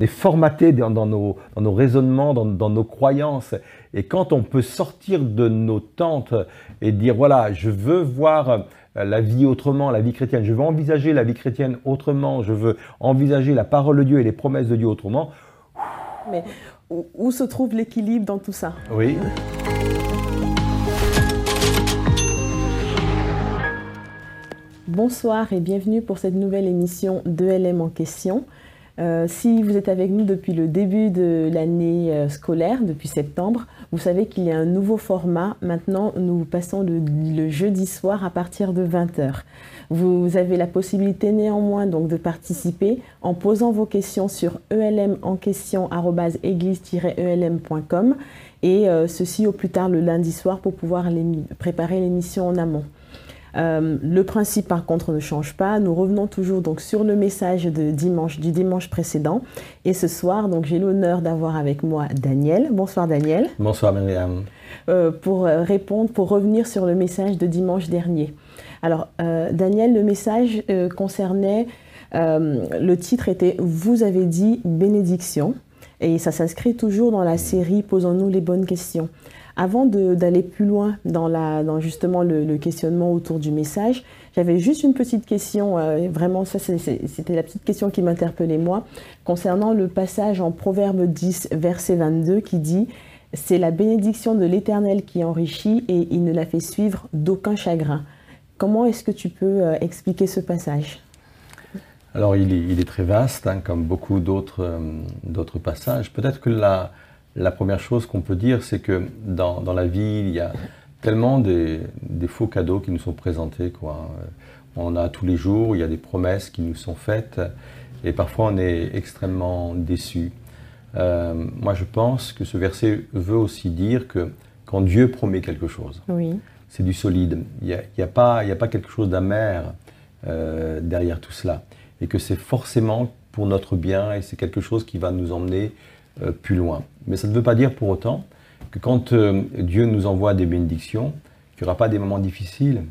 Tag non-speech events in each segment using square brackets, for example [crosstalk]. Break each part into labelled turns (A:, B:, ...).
A: est formaté dans, nos, dans nos, raisonnements, dans, dans, nos croyances. Et quand on peut sortir de nos tentes et dire, voilà, je veux voir la vie autrement, la vie chrétienne, je veux envisager la vie chrétienne autrement, je veux envisager la parole de Dieu et les promesses de Dieu autrement.
B: Mais où se trouve l'équilibre dans tout ça?
A: Oui.
B: Bonsoir et bienvenue pour cette nouvelle émission de LM en question. Euh, si vous êtes avec nous depuis le début de l'année euh, scolaire, depuis septembre, vous savez qu'il y a un nouveau format. Maintenant, nous passons le, jeudi soir à partir de 20h. Vous avez la possibilité néanmoins donc de participer en posant vos questions sur elmenquestion.église-elm.com et euh, ceci au plus tard le lundi soir pour pouvoir préparer l'émission en amont. Euh, le principe, par contre, ne change pas. Nous revenons toujours donc sur le message de dimanche, du dimanche précédent. Et ce soir, donc, j'ai l'honneur d'avoir avec moi Daniel. Bonsoir, Daniel.
A: Bonsoir, Myriam.
B: Euh, pour euh, répondre, pour revenir sur le message de dimanche dernier. Alors, Daniel, le message concernait, le titre était Vous avez dit bénédiction. Et ça s'inscrit toujours dans la série Posons-nous les bonnes questions. Avant d'aller plus loin dans, justement le, questionnement autour du message, j'avais juste une petite question, euh, vraiment ça c'était la petite question qui m'interpellait moi, concernant le passage en Proverbe 10, verset 22 qui dit C'est la bénédiction de l'Éternel qui enrichit et il ne la fait suivre d'aucun chagrin. Comment est-ce que tu peux euh, expliquer ce passage?
A: Alors il est, très vaste, hein, comme beaucoup d'autres euh, passages. Peut-être que la, la première chose qu'on peut dire, c'est que dans, la vie, il y a tellement des, faux cadeaux qui nous sont présentés. Quoi. On a tous les jours, il y a des promesses qui nous sont faites, et parfois on est extrêmement déçu. Euh, moi, je pense que ce verset veut aussi dire que quand Dieu promet quelque chose, c'est du solide. Il n'y a, a, pas, a, pas quelque chose d'amer euh, derrière tout cela. Et que c'est forcément pour notre bien et c'est quelque chose qui va nous emmener plus loin. Mais ça ne veut pas dire pour autant que quand euh, Dieu nous envoie des bénédictions, qu'il n'y aura pas des moments difficiles,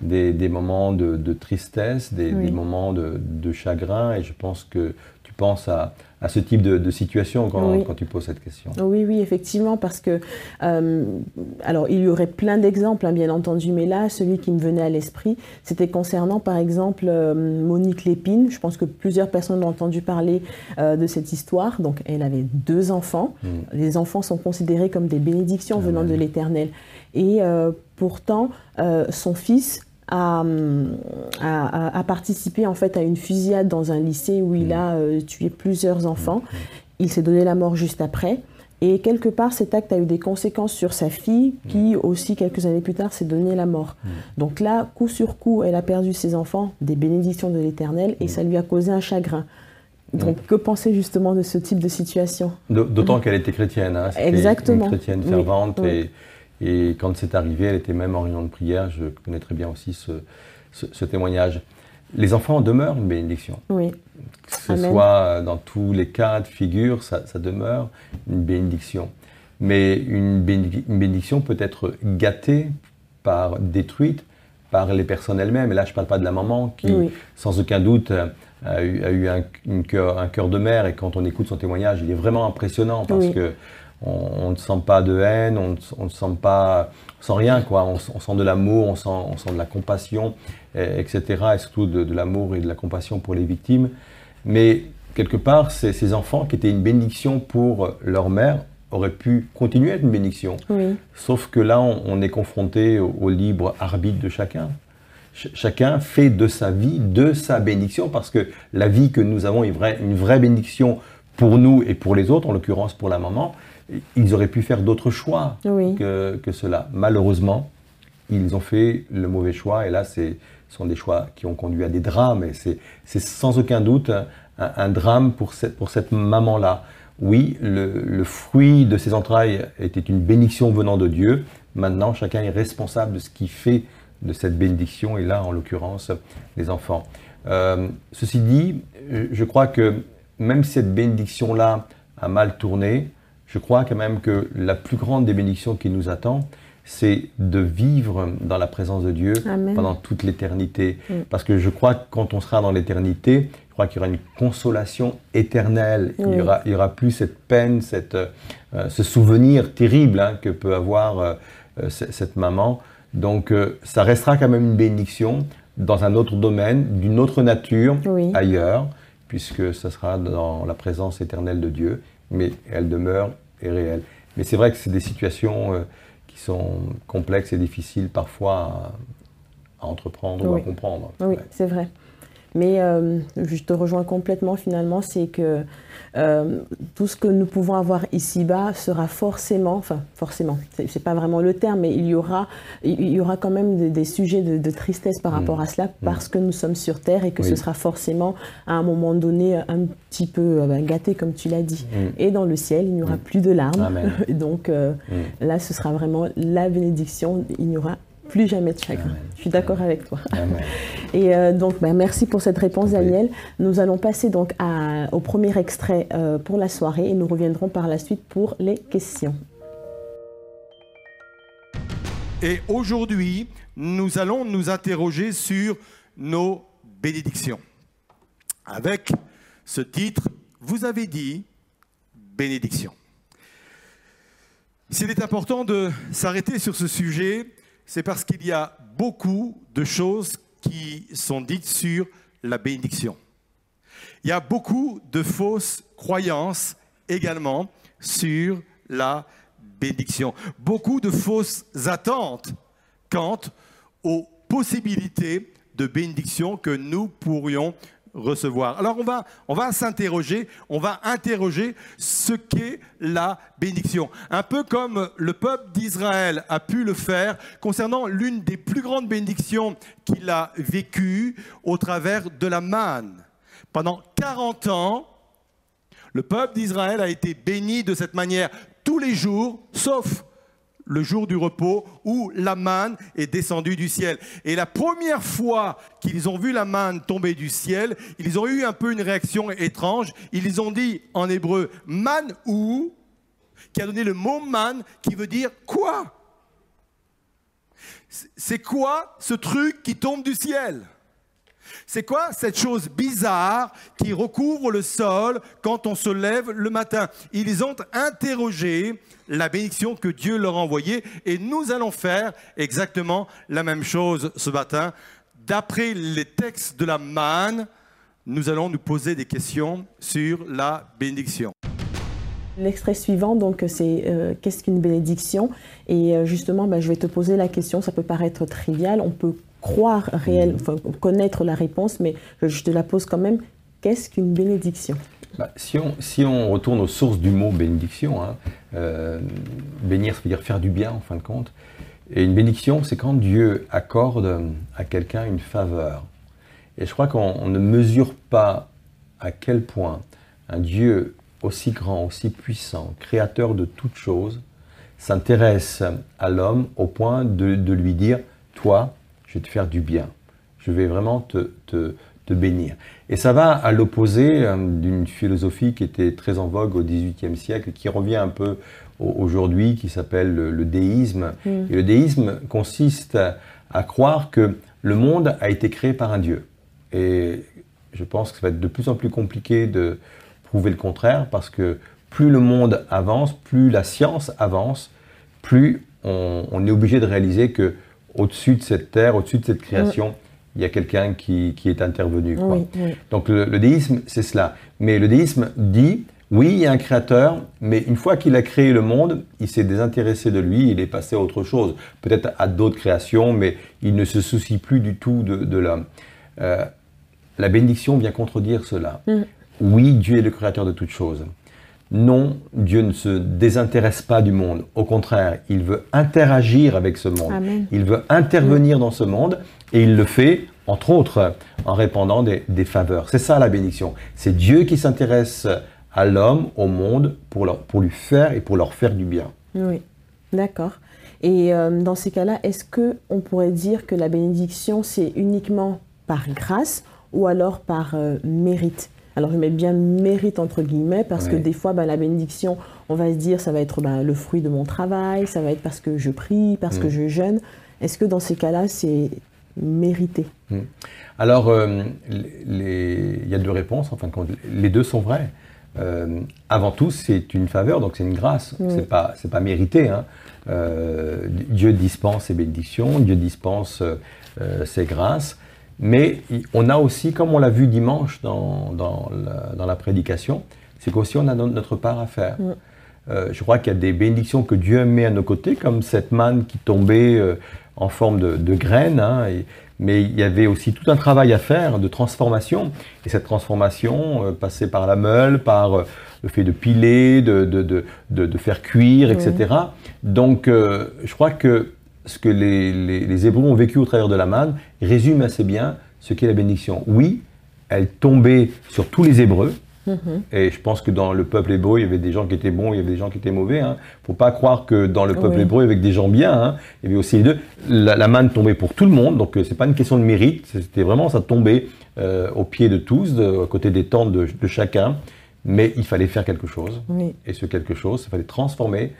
A: des, moments de, tristesse, des, moments de, de, chagrin. Et je pense que tu penses à, à ce type de, situation quand, tu poses cette question.
B: Oui, oui, effectivement, parce que, euh, alors il y aurait plein d'exemples, hein, bien entendu, mais là, celui qui me venait à l'esprit, c'était concernant, par exemple, euh, Monique Lépine. Je pense que plusieurs personnes ont entendu parler euh, de cette histoire. Donc, elle avait deux enfants. Hmm. Les enfants sont considérés comme des bénédictions venant de l'Éternel. Et pourtant, son fils a, participé en fait à une fusillade dans un lycée où il mm. a euh, tué plusieurs enfants. Mm. Il s'est donné la mort juste après. Et quelque part, cet acte a eu des conséquences sur sa fille, qui mm. aussi, quelques années plus tard, s'est donné la mort. Donc là, coup sur coup, elle a perdu ses enfants, des bénédictions de l'Éternel, et ça lui a causé un chagrin. Donc, que penser justement de ce type de situation?
A: D'autant qu'elle était chrétienne. Hein.
B: Exactement.
A: Une chrétienne fervente et et quand c'est arrivé, elle était même en réunion de prière. Je connais très bien aussi ce, témoignage. Les enfants demeurent une bénédiction.
B: Oui.
A: Que ce soit dans tous les cas de figure, ça, demeure une bénédiction. Mais une, bénédiction peut être gâtée, par, détruite par les personnes elles-mêmes. Et là, je ne parle pas de la maman qui, sans aucun doute, a eu, un, cœur, de mère. Et quand on écoute son témoignage, il est vraiment impressionnant parce que on, ne sent pas de haine, on ne sent pas, sans rien quoi. On, sent de l'amour, on sent, on sent de la compassion, etc. Et surtout de, l'amour et de la compassion pour les victimes. Mais quelque part, ces, enfants qui étaient une bénédiction pour leur mère auraient pu continuer à être une bénédiction. Sauf que là, on, est confronté au, libre arbitre de chacun. chacun fait de sa vie, de sa bénédiction, parce que la vie que nous avons est une vraie bénédiction pour nous et pour les autres, en l'occurrence pour la maman ils auraient pu faire d'autres choix que, cela. Malheureusement, ils ont fait le mauvais choix et là, ce sont des choix qui ont conduit à des drames et c'est sans aucun doute un, drame pour cette, pour cette maman-là. Oui, le, fruit de ses entrailles était une bénédiction venant de Dieu. Maintenant, chacun est responsable de ce qui fait de cette bénédiction et là, en l'occurrence, les enfants. Euh, ceci dit, je crois que même cette bénédiction-là a mal tourné, je crois quand même que la plus grande des bénédictions qui nous attend, c'est de vivre dans la présence de Dieu pendant toute l'éternité. Mm. Parce que je crois que quand on sera dans l'éternité, crois qu'il y aura une consolation éternelle. Il, y aura, il y aura plus cette peine, cette, euh, ce souvenir terrible hein, que peut avoir euh, euh, cette maman. Donc ça restera quand même une bénédiction dans un autre domaine, d'une autre nature, ailleurs, puisque ça sera dans la présence éternelle de Dieu, mais elle demeure Mais c'est vrai que c'est des situations qui sont complexes et difficiles parfois à, entreprendre ou à comprendre.
B: Oui, c'est vrai. Mais euh, je te rejoins complètement finalement, c'est que euh, tout ce que nous pouvons avoir ici-bas sera forcément, enfin forcément, c'est pas vraiment le terme, mais il y aura, il y aura quand même des, sujets de, tristesse par rapport à cela mm. parce que nous sommes sur Terre et que ce sera forcément à un moment donné un petit peu euh, ben, gâté comme tu l'as dit. Mm. Et dans le ciel, il n'y aura mm. plus de larmes. [laughs] Donc là, ce sera vraiment la bénédiction. Il n'y aura plus jamais de chagrin. Je suis d'accord avec toi. [laughs] Et euh, donc, bah, merci pour cette réponse, Daniel. Nous allons passer donc au premier extrait euh, pour la soirée et nous reviendrons par la suite pour les questions.
C: Et aujourd'hui, nous allons nous interroger sur nos bénédictions. Avec ce titre, vous avez dit bénédiction. S'il est important de s'arrêter sur ce sujet, c'est parce qu'il y a beaucoup de choses qui sont dites sur la bénédiction. Il y a beaucoup de fausses croyances également sur la bénédiction. Beaucoup de fausses attentes quant aux possibilités de bénédiction que nous pourrions recevoir. Alors on va, on va s'interroger, on va interroger ce qu'est la bénédiction. Un peu comme le peuple d'Israël a pu le faire concernant l'une des plus grandes bénédictions qu'il a vécues au travers de la manne. Pendant 40 ans, le peuple d'Israël a été béni de cette manière tous les jours, sauf le jour du repos où la manne est descendue du ciel. Et la première fois qu'ils ont vu la manne tomber du ciel, ils ont eu un peu une réaction étrange. Ils ont dit en hébreu man ou, qui a donné le mot man, qui veut dire quoi? C'est quoi ce truc qui tombe du ciel? C'est quoi cette chose bizarre qui recouvre le sol quand on se lève le matin? Ils ont interrogé la bénédiction que Dieu leur a envoyée et nous allons faire exactement la même chose ce matin. D'après les textes de la manne, nous allons nous poser des questions sur la bénédiction.
B: L'extrait suivant, donc, c'est euh, qu'est-ce qu'une bénédiction? Et euh, justement, ben, je vais te poser la question. Ça peut paraître trivial. On peut croire réel, connaître la réponse, mais je te la pose quand même. Qu'est-ce qu'une bénédiction?
A: Bah, si, on, si on retourne aux sources du mot bénédiction, hein, euh, bénir, ça veut dire faire du bien en fin de compte. Et une bénédiction, c'est quand Dieu accorde à quelqu'un une faveur. Et je crois qu'on ne mesure pas à quel point un Dieu aussi grand, aussi puissant, créateur de toutes choses, s'intéresse à l'homme au point de, de lui dire, toi, je vais te faire du bien. Je vais vraiment te, te, te bénir. Et ça va à l'opposé euh, d'une philosophie qui était très en vogue au XVIIIe siècle, qui revient un peu aujourd'hui, qui s'appelle le, déisme. Mm. Et le déisme consiste à, croire que le monde a été créé par un Dieu. Et je pense que ça va être de plus en plus compliqué de prouver le contraire, parce que plus le monde avance, plus la science avance, plus on, on est obligé de réaliser que au-dessus de cette terre, au-dessus de cette création, il y a quelqu'un qui, est intervenu. Donc le, déisme, c'est cela. Mais le déisme dit, oui, il y a un créateur, mais une fois qu'il a créé le monde, il s'est désintéressé de lui, il est passé à autre chose, peut-être à d'autres créations, mais il ne se soucie plus du tout de, l'homme. Euh, la bénédiction vient contredire cela. Mm. Oui, Dieu est le créateur de toutes choses. Non, Dieu ne se désintéresse pas du monde. Au contraire, il veut interagir avec ce monde. Il veut intervenir dans ce monde et il le fait, entre autres, en répandant des, faveurs. C'est ça la bénédiction. C'est Dieu qui s'intéresse à l'homme, au monde, pour, pour lui faire et pour leur faire du bien.
B: Oui, d'accord. Et euh, dans ces cas-là, est-ce qu'on pourrait dire que la bénédiction, c'est uniquement par grâce ou alors par euh, mérite? Alors je mets bien mérite entre guillemets parce que des fois bah, la bénédiction, on va se dire ça va être bah, le fruit de mon travail, ça va être parce que je prie, parce que mm. je jeûne. Est-ce que dans ces cas-là c'est mérité?
A: Hmm. Alors, euh, il y a deux réponses, enfin, les deux sont vraies. Euh, avant tout, c'est une faveur, donc c'est une grâce. Ce C'est pas, c'est pas mérité. Hein. Euh, Dieu dispense ses bénédictions, Dieu dispense ses grâces. Mais on a aussi, comme on l'a vu dimanche dans, dans, la, prédication, c'est qu'aussi on a notre part à faire. je crois qu'il y a des bénédictions que Dieu met à nos côtés, comme cette manne qui tombait en forme de, de graine. Hein, et, mais il y avait aussi tout un travail à faire de transformation. Et cette transformation euh, passait par la meule, par euh, le fait de piler, de, de, de, faire cuire, etc. Donc euh, je crois que ce que les, les, les, Hébreux ont vécu au travers de la manne résume assez bien ce qu'est la bénédiction. Oui, elle tombait sur tous les Hébreux, Mhm. Et je pense que dans le peuple hébreu, il y avait des gens qui étaient bons, il y avait des gens qui étaient mauvais. Il hein. ne faut pas croire que dans le peuple hébreu, avec des gens bien, hein, il y avait aussi les deux. La, manne tombait pour tout le monde, donc euh, ce n'est pas une question de mérite, c'était vraiment, ça tombait euh, au pied de tous, de, à côté des tentes de, chacun. Mais il fallait faire quelque chose. Et ce quelque chose, il fallait transformer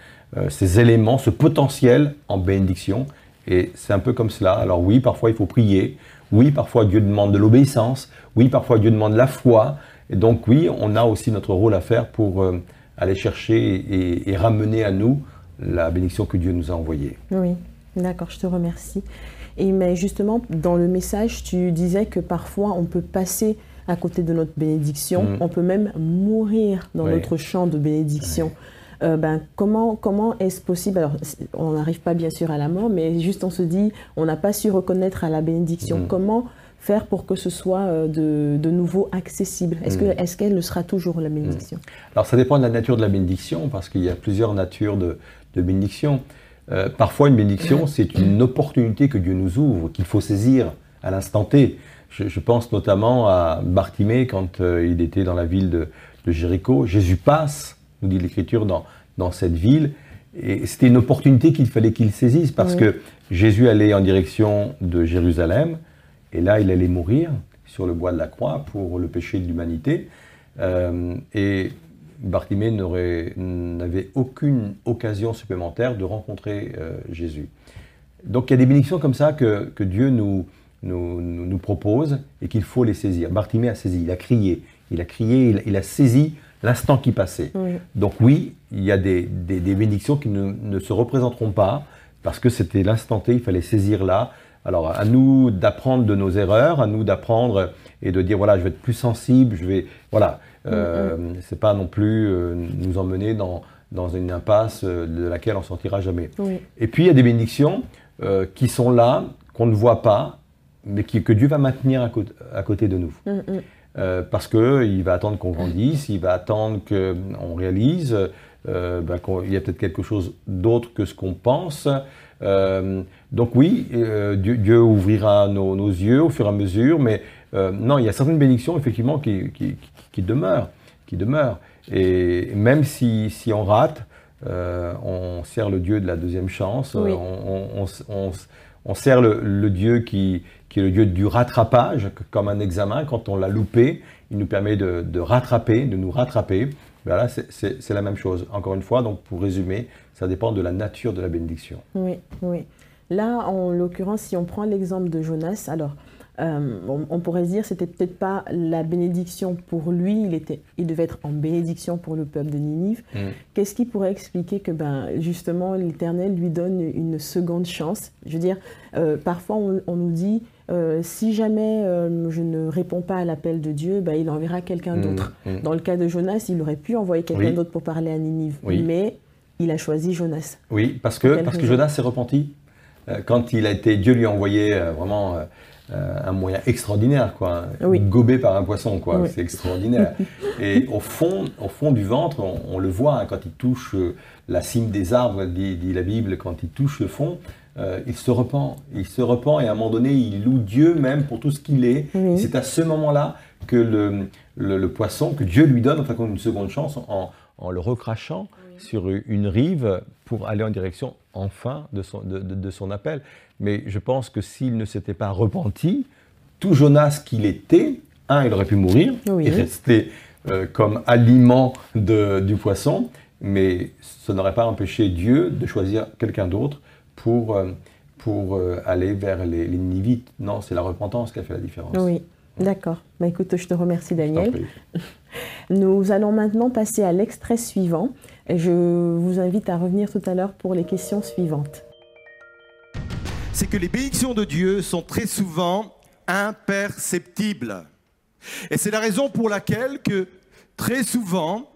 A: ces éléments, ce potentiel en bénédiction. Et c'est un peu comme cela. Alors oui, parfois il faut prier. Oui, parfois Dieu demande de l'obéissance. Oui, parfois Dieu demande la foi. Et donc oui, on a aussi notre rôle à faire pour euh, aller chercher et, ramener à nous la bénédiction que Dieu nous a envoyée.
B: Oui, d'accord, je te remercie. Et mais justement, dans le message, tu disais que parfois on peut passer à côté de notre bénédiction, mm. on peut même mourir dans notre champ de bénédiction. Euh, ben, comment comment est-ce possible? Alors, on n'arrive pas bien sûr à la mort, mais juste on se dit, on n'a pas su reconnaître à la bénédiction. Mm. Comment faire pour que ce soit euh, de, de nouveau accessible? Est-ce que hmm. est qu'elle le sera toujours la bénédiction? Hmm.
A: Alors ça dépend de la nature de la bénédiction, parce qu'il y a plusieurs natures de, de bénédiction. Euh, parfois une bénédiction, [coughs] c'est une opportunité que Dieu nous ouvre, qu'il faut saisir à l'instant T. Je, pense notamment à Bartimée quand euh, il était dans la ville de, de Jéricho. Jésus passe, nous dit l'Écriture, dans, dans cette ville. Et c'était une opportunité qu'il fallait qu'il saisisse parce que Jésus allait en direction de Jérusalem. Et là, il allait mourir sur le bois de la croix pour le péché de l'humanité. Euh, et Bartimée n'avait aucune occasion supplémentaire de rencontrer euh, Jésus. Donc il y a des bénédictions comme ça que, que Dieu nous, nous, nous, propose et qu'il faut les saisir. Bartimée a saisi, il a crié, il a crié, il, a saisi l'instant qui passait. Donc oui, il y a des, des, des bénédictions qui ne, ne, se représenteront pas parce que c'était l'instant T, il fallait saisir là, alors, à nous d'apprendre de nos erreurs, à nous d'apprendre et de dire voilà, je vais être plus sensible, je vais. Voilà. Euh, mm-hmm. C'est pas non plus euh, nous emmener dans, dans une impasse euh, de laquelle on sortira jamais. Et puis, il y a des bénédictions euh, qui sont là, qu'on ne voit pas, mais qui, que Dieu va maintenir à, côté, à côté de nous. Mm-hmm. parce qu'il va attendre qu'on grandisse, il va attendre qu'on réalise ben, qu'il y a peut-être quelque chose d'autre que ce qu'on pense. Euh, donc oui, euh, Dieu, ouvrira nos, yeux au fur et à mesure, mais euh, non, il y a certaines bénédictions effectivement qui, qui, demeurent, qui demeurent. Et même si, si on rate, on sert le Dieu de la deuxième chance, on, on, sert le, Dieu qui, qui, est le Dieu du rattrapage, comme un examen. Quand on l'a loupé, il nous permet de, de rattraper, de nous rattraper. Voilà, c'est la même chose. Encore une fois, donc pour résumer, ça dépend de la nature de la bénédiction.
B: Oui, oui. Là, en l'occurrence, si on prend l'exemple de Jonas, alors euh, on, pourrait dire c'était peut-être pas la bénédiction pour lui, il, était, il devait être en bénédiction pour le peuple de Ninive. Mm. Qu'est-ce qui pourrait expliquer que ben, justement l'Éternel lui donne une seconde chance? Je veux dire, euh, parfois on, nous dit euh, si jamais je ne réponds pas à l'appel de Dieu, ben, il enverra quelqu'un mm. d'autre. Mm. Dans le cas de Jonas, il aurait pu envoyer quelqu'un d'autre pour parler à Ninive, mais il a choisi Jonas.
A: Oui, parce que, parce que Jonas s'est repenti. Euh, quand il a été, Dieu lui a envoyé euh, vraiment euh, un moyen extraordinaire, quoi, gobé par un poisson, quoi, c'est extraordinaire. [laughs] Et au fond, au fond du ventre, on, le voit hein, quand il touche la cime des arbres, dit, la Bible, quand il touche le fond, il se repent, il se repent et à un moment donné, il loue Dieu même pour tout ce qu'il est. C'est à ce moment-là que le, le, poisson, que Dieu lui donne, enfin comme une seconde chance, en, en le recrachant sur une rive pour aller en direction enfin de son, de, son appel. Mais je pense que s'il ne s'était pas repenti, tout Jonas qu'il était, un, il aurait pu mourir et rester euh, comme aliment de, du poisson, mais ça n'aurait pas empêché Dieu de choisir quelqu'un d'autre pour, euh, pour euh, aller vers les, les Nivites. Non, c'est la repentance qui a fait la différence.
B: Oui, d'accord. Bah, écoute, je te remercie Daniel. [laughs] Nous allons maintenant passer à l'extrait suivant. Je vous invite à revenir tout à l'heure pour les questions suivantes.
C: C'est que les bénédictions de Dieu sont très souvent imperceptibles. Et c'est la raison pour laquelle que très souvent,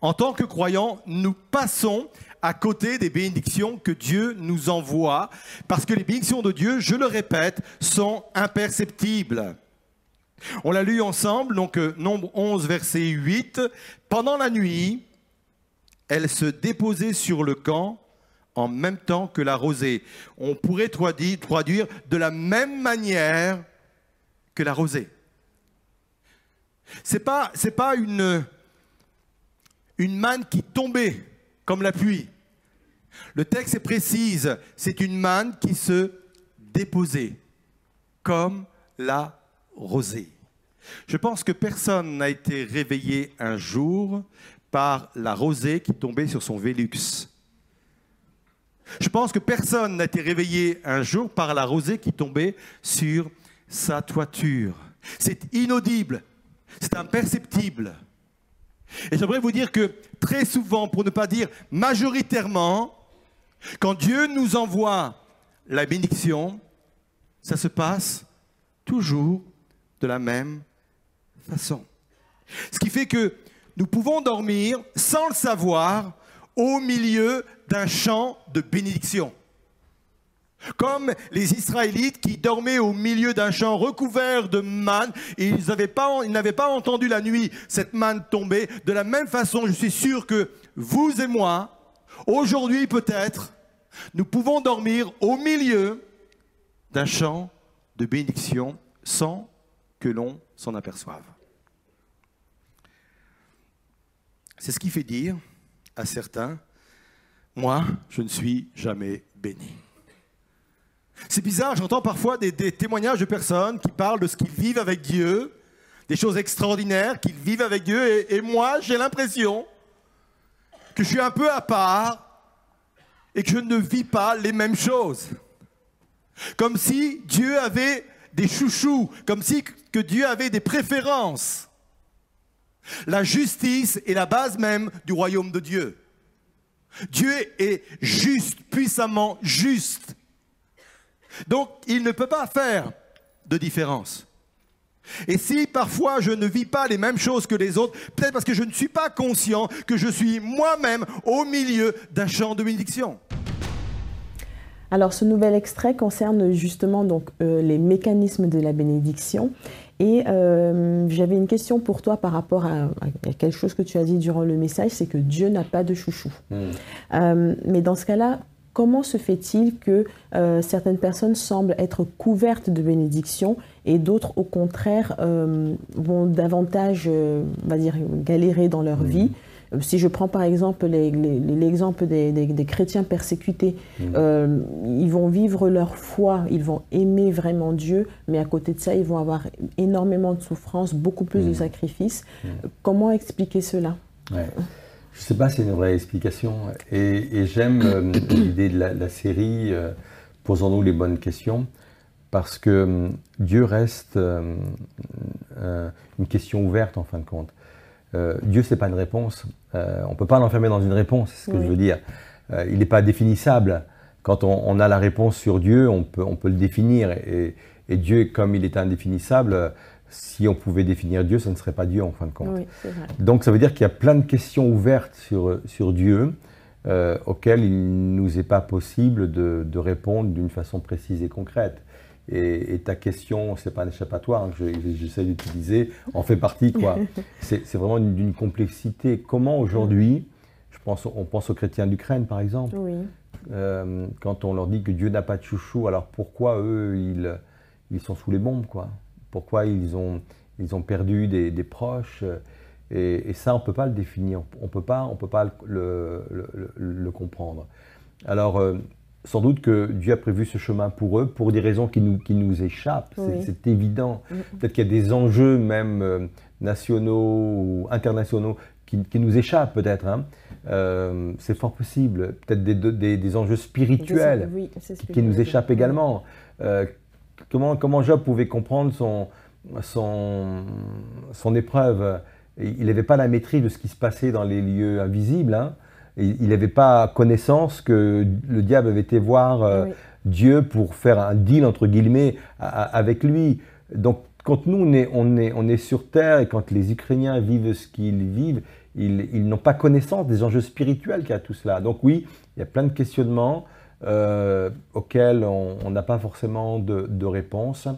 C: en tant que croyants, nous passons à côté des bénédictions que Dieu nous envoie, parce que les bénédictions de Dieu, je le répète, sont imperceptibles. On l'a lu ensemble, donc euh, nombre 11, verset 8. Pendant la nuit, elle se déposait sur le camp en même temps que la rosée. On pourrait traduire de la même manière que la rosée. C'est pas c'est pas une une manne qui tombait comme la pluie. Le texte précise, c'est une manne qui se déposait comme la rosée. Je pense que personne n'a été réveillé un jour par la rosée qui tombait sur son Vélux. Je pense que personne n'a été réveillé un jour par la rosée qui tombait sur sa toiture. C'est inaudible, c'est imperceptible. Et j'aimerais vous dire que très souvent, pour ne pas dire majoritairement, quand Dieu nous envoie la bénédiction, ça se passe toujours de la même façon. Ce qui fait que nous pouvons dormir sans le savoir au milieu d'un champ de bénédiction. Comme les Israélites qui dormaient au milieu d'un champ recouvert de manne et ils n'avaient pas, pas, entendu la nuit cette manne tomber. De la même façon, je suis sûr que vous et moi, aujourd'hui peut-être, nous pouvons dormir au milieu d'un champ de bénédiction sans que l'on s'en aperçoive. C'est ce qui fait dire à certains, moi, je ne suis jamais béni. C'est bizarre, j'entends parfois des, témoignages de personnes qui parlent de ce qu'ils vivent avec Dieu, des choses extraordinaires qu'ils vivent avec Dieu, et, moi, j'ai l'impression que je suis un peu à part et que je ne vis pas les mêmes choses. Comme si Dieu avait des chouchous, comme si que Dieu avait des préférences. La justice est la base même du royaume de Dieu. Dieu est juste, puissamment juste. Donc, il ne peut pas faire de différence. Et si parfois je ne vis pas les mêmes choses que les autres, peut-être parce que je ne suis pas conscient que je suis moi-même au milieu d'un champ de bénédiction.
B: Alors ce nouvel extrait concerne justement donc, euh, les mécanismes de la bénédiction et euh, j'avais une question pour toi par rapport à, quelque chose que tu as dit durant le message, c'est que Dieu n'a pas de chouchou. Hmm. Euh, mais dans ce cas-là, comment se fait-il que euh, certaines personnes semblent être couvertes de bénédictions et d'autres, au contraire, vont davantage, on va dire, galérer dans leur hmm. vie si je prends par exemple l'exemple des, chrétiens persécutés, mmh. euh, ils vont vivre leur foi, ils vont aimer vraiment Dieu, mais à côté de ça, ils vont avoir énormément de souffrances, beaucoup plus de mmh. sacrifices. Mmh. Comment expliquer cela?
A: Je ne sais pas si c'est une vraie explication. Et, j'aime euh, [coughs] l'idée de la, série euh, Posons-nous les bonnes questions, parce que Dieu reste une question ouverte en fin de compte. Euh, Dieu, ce n'est pas une réponse. Euh, on ne peut pas l'enfermer dans une réponse, c'est ce que je veux dire. Euh, il n'est pas définissable. Quand on, a la réponse sur Dieu, on peut, on peut le définir. Et, Dieu, comme il est indéfinissable, si on pouvait définir Dieu, ce ne serait pas Dieu en fin de compte. Donc ça veut dire qu'il y a plein de questions ouvertes sur, sur Dieu auxquelles il ne nous est pas possible de, de répondre d'une façon précise et concrète. Et, ta question, c'est pas un échappatoire que j'essaie d'utiliser, en fait partie. quoi. [laughs] C'est vraiment d'une complexité. Comment aujourd'hui, je pense, on pense aux chrétiens d'Ukraine par exemple, euh, quand on leur dit que Dieu n'a pas de chouchou, alors pourquoi eux, ils, ils sont sous les bombes quoi? Pourquoi ils ont, ils ont perdu des, proches? Et, ça, on ne peut pas le définir, on ne peut pas, on peut pas le, le, le comprendre. Alors, euh, sans doute que Dieu a prévu ce chemin pour eux pour des raisons qui nous, qui nous échappent, c'est évident. Peut-être qu'il y a des enjeux même euh, nationaux ou internationaux qui, qui nous échappent peut-être. Hein. euh, c'est fort possible. Peut-être des, des, enjeux spirituels qui nous échappent également. Euh, comment, comment Job pouvait comprendre son, son, son épreuve? Il n'avait pas la maîtrise de ce qui se passait dans les lieux invisibles. Hein. Il n'avait pas connaissance que le diable avait été voir euh, Dieu pour faire un deal, entre guillemets, avec lui. Donc, quand nous, on est, on, est, on est sur Terre et quand les Ukrainiens vivent ce qu'ils vivent, ils, n'ont pas connaissance des enjeux spirituels qu'il y a tout cela. Donc oui, il y a plein de questionnements euh, auxquels on n'a pas forcément de, de, réponse,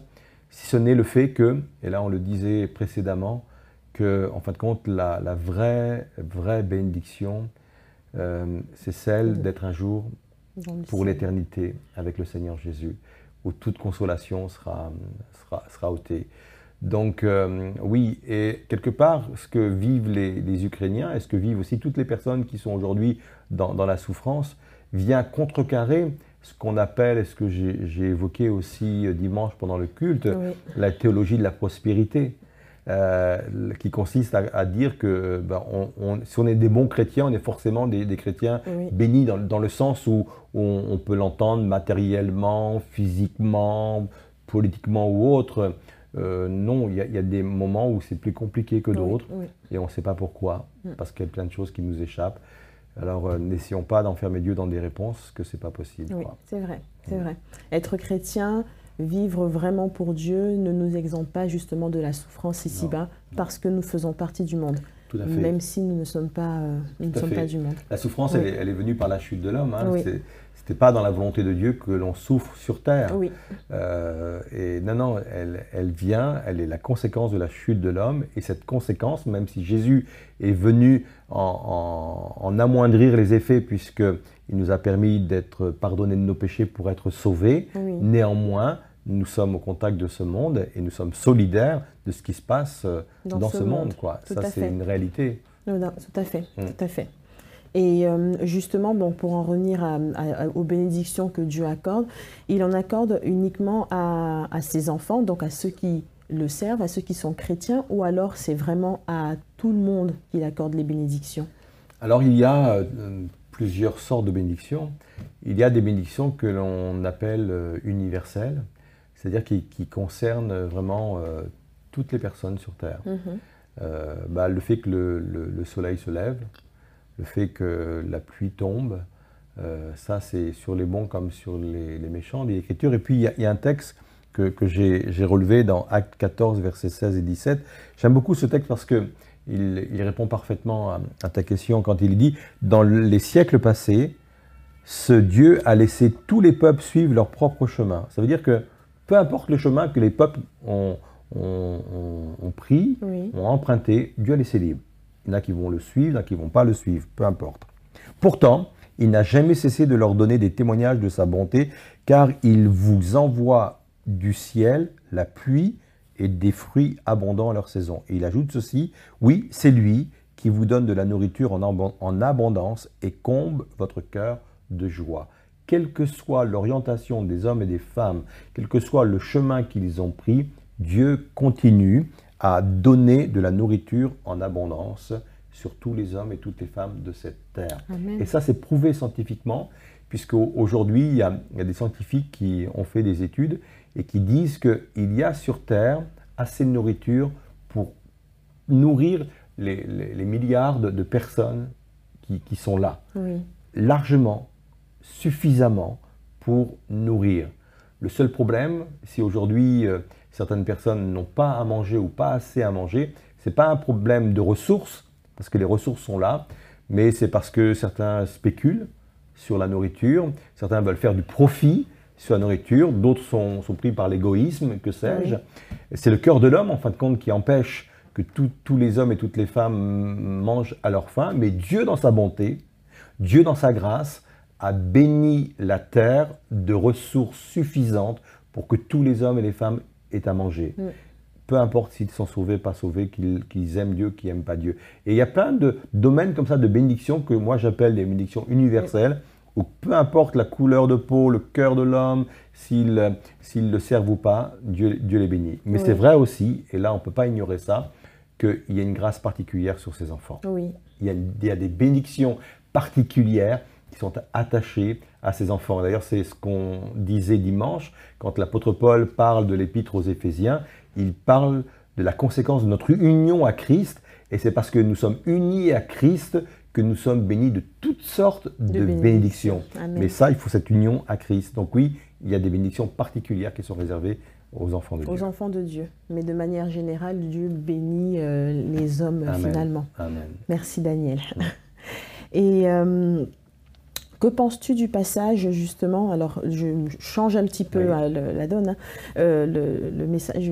A: si ce n'est le fait que, et là on le disait précédemment, que en fin de compte, la, vraie, vraie bénédiction, euh, c'est celle d'être un jour pour l'éternité avec le Seigneur Jésus, où toute consolation sera, sera, sera ôtée. Donc euh, oui, et quelque part, ce que vivent les, Ukrainiens et ce que vivent aussi toutes les personnes qui sont aujourd'hui dans, la souffrance vient contrecarrer ce qu'on appelle, et ce que j'ai évoqué aussi euh, dimanche pendant le culte, la théologie de la prospérité. Euh, qui consiste à, dire que ben, si on est des bons chrétiens, on est forcément des, chrétiens bénis dans, le sens où, on, peut l'entendre matériellement, physiquement, politiquement ou autre. Euh, non, il y, a des moments où c'est plus compliqué que d'autres et on ne sait pas pourquoi, mm. parce qu'il y a plein de choses qui nous échappent. Alors euh, n'essayons pas d'enfermer Dieu dans des réponses, que ce n'est pas possible.
B: Oui, c'est vrai, c'est mm. vrai. Être chrétien, vivre vraiment pour Dieu ne nous exempte pas justement de la souffrance ici-bas, parce que nous faisons partie du monde. Tout à fait. Même si nous ne sommes pas, euh, nous ne sommes pas du monde.
A: La souffrance, elle, est, venue par la chute de l'homme. Hein n'était pas dans la volonté de Dieu que l'on souffre sur terre.
B: Oui.
A: Euh, et non, non, elle, elle, vient, elle est la conséquence de la chute de l'homme. Et cette conséquence, même si Jésus est venu en, amoindrir les effets, puisqu'il nous a permis d'être pardonnés de nos péchés pour être sauvés, néanmoins, nous sommes au contact de ce monde et nous sommes solidaires de ce qui se passe euh, dans, ce, monde. quoi. Ça, c'est une réalité.
B: tout à fait, mm. tout à fait. Et euh, justement, bon, pour en revenir aux bénédictions que Dieu accorde, il en accorde uniquement à, ses enfants, donc à ceux qui le servent, à ceux qui sont chrétiens, ou alors c'est vraiment à tout le monde qu'il accorde les bénédictions?
A: Alors il y a euh, plusieurs sortes de bénédictions. Il y a des bénédictions que l'on appelle euh, universelles, c'est-à-dire qui, concernent vraiment toutes les personnes sur Terre. Mm-hmm. Bah, le fait que le soleil se lève, le fait que la pluie tombe, euh, ça c'est sur les bons comme sur les, méchants des Écritures. Et puis il y, a un texte que, j'ai relevé dans Acte 14, versets 16 et 17. J'aime beaucoup ce texte parce qu'il il répond parfaitement à, ta question quand il dit Dans les siècles passés, ce Dieu a laissé tous les peuples suivre leur propre chemin. Ça veut dire que peu importe le chemin que les peuples ont, pris, ont emprunté, Dieu a laissé libre. Il y en a qui vont le suivre, il y en a qui ne vont pas le suivre, peu importe. Pourtant, il n'a jamais cessé de leur donner des témoignages de sa bonté, car il vous envoie du ciel la pluie et des fruits abondants à leur saison. Et il ajoute ceci, oui, c'est lui qui vous donne de la nourriture en abondance et comble votre cœur de joie. Quelle que soit l'orientation des hommes et des femmes, quel que soit le chemin qu'ils ont pris, Dieu continue à donner de la nourriture en abondance sur tous les hommes et toutes les femmes de cette terre. Et ça, c'est prouvé scientifiquement, puisqu'aujourd'hui, il, il, y a des scientifiques qui ont fait des études et qui disent qu'il y a sur Terre assez de nourriture pour nourrir les, milliards de, personnes qui, sont là. Largement, suffisamment pour nourrir. Le seul problème, si aujourd'hui euh, certaines personnes n'ont pas à manger ou pas assez à manger, ce n'est pas un problème de ressources, parce que les ressources sont là, mais c'est parce que certains spéculent sur la nourriture, certains veulent faire du profit sur la nourriture, d'autres sont, pris par l'égoïsme, que sais-je. C'est le cœur de l'homme, en fin de compte, qui empêche que tous les hommes et toutes les femmes mangent à leur faim, mais Dieu, dans sa bonté, Dieu, dans sa grâce, a béni la terre de ressources suffisantes pour que tous les hommes et les femmes est à manger. Mm. Peu importe s'ils sont sauvés, pas sauvés, qu'ils aiment Dieu, qu'ils n'aiment pas Dieu. Et il y a plein de domaines comme ça de bénédictions que moi j'appelle des bénédictions universelles, où peu importe la couleur de peau, le cœur de l'homme, s'il le servent ou pas, Dieu, Dieu les bénit. Mais c'est vrai aussi, et là on ne peut pas ignorer ça, qu'il y a une grâce particulière sur ces enfants.
B: Oui.
A: Il y, a, il y, a, des bénédictions particulières qui sont attachées à ces enfants. D'ailleurs, c'est ce qu'on disait dimanche quand l'apôtre Paul parle de l'épître aux Éphésiens. Il parle de la conséquence de notre union à Christ, et c'est parce que nous sommes unis à Christ que nous sommes bénis de toutes sortes de, bénédictions. Mais ça, il faut cette union à Christ. Donc oui, il y a des bénédictions particulières qui sont réservées aux enfants de Dieu.
B: Aux enfants de Dieu. Mais de manière générale, Dieu bénit euh, les hommes finalement.
A: Amen.
B: Merci Daniel. Et euh, que penses-tu du passage justement Alors, je change un petit peu euh, la donne, hein. le, le, message.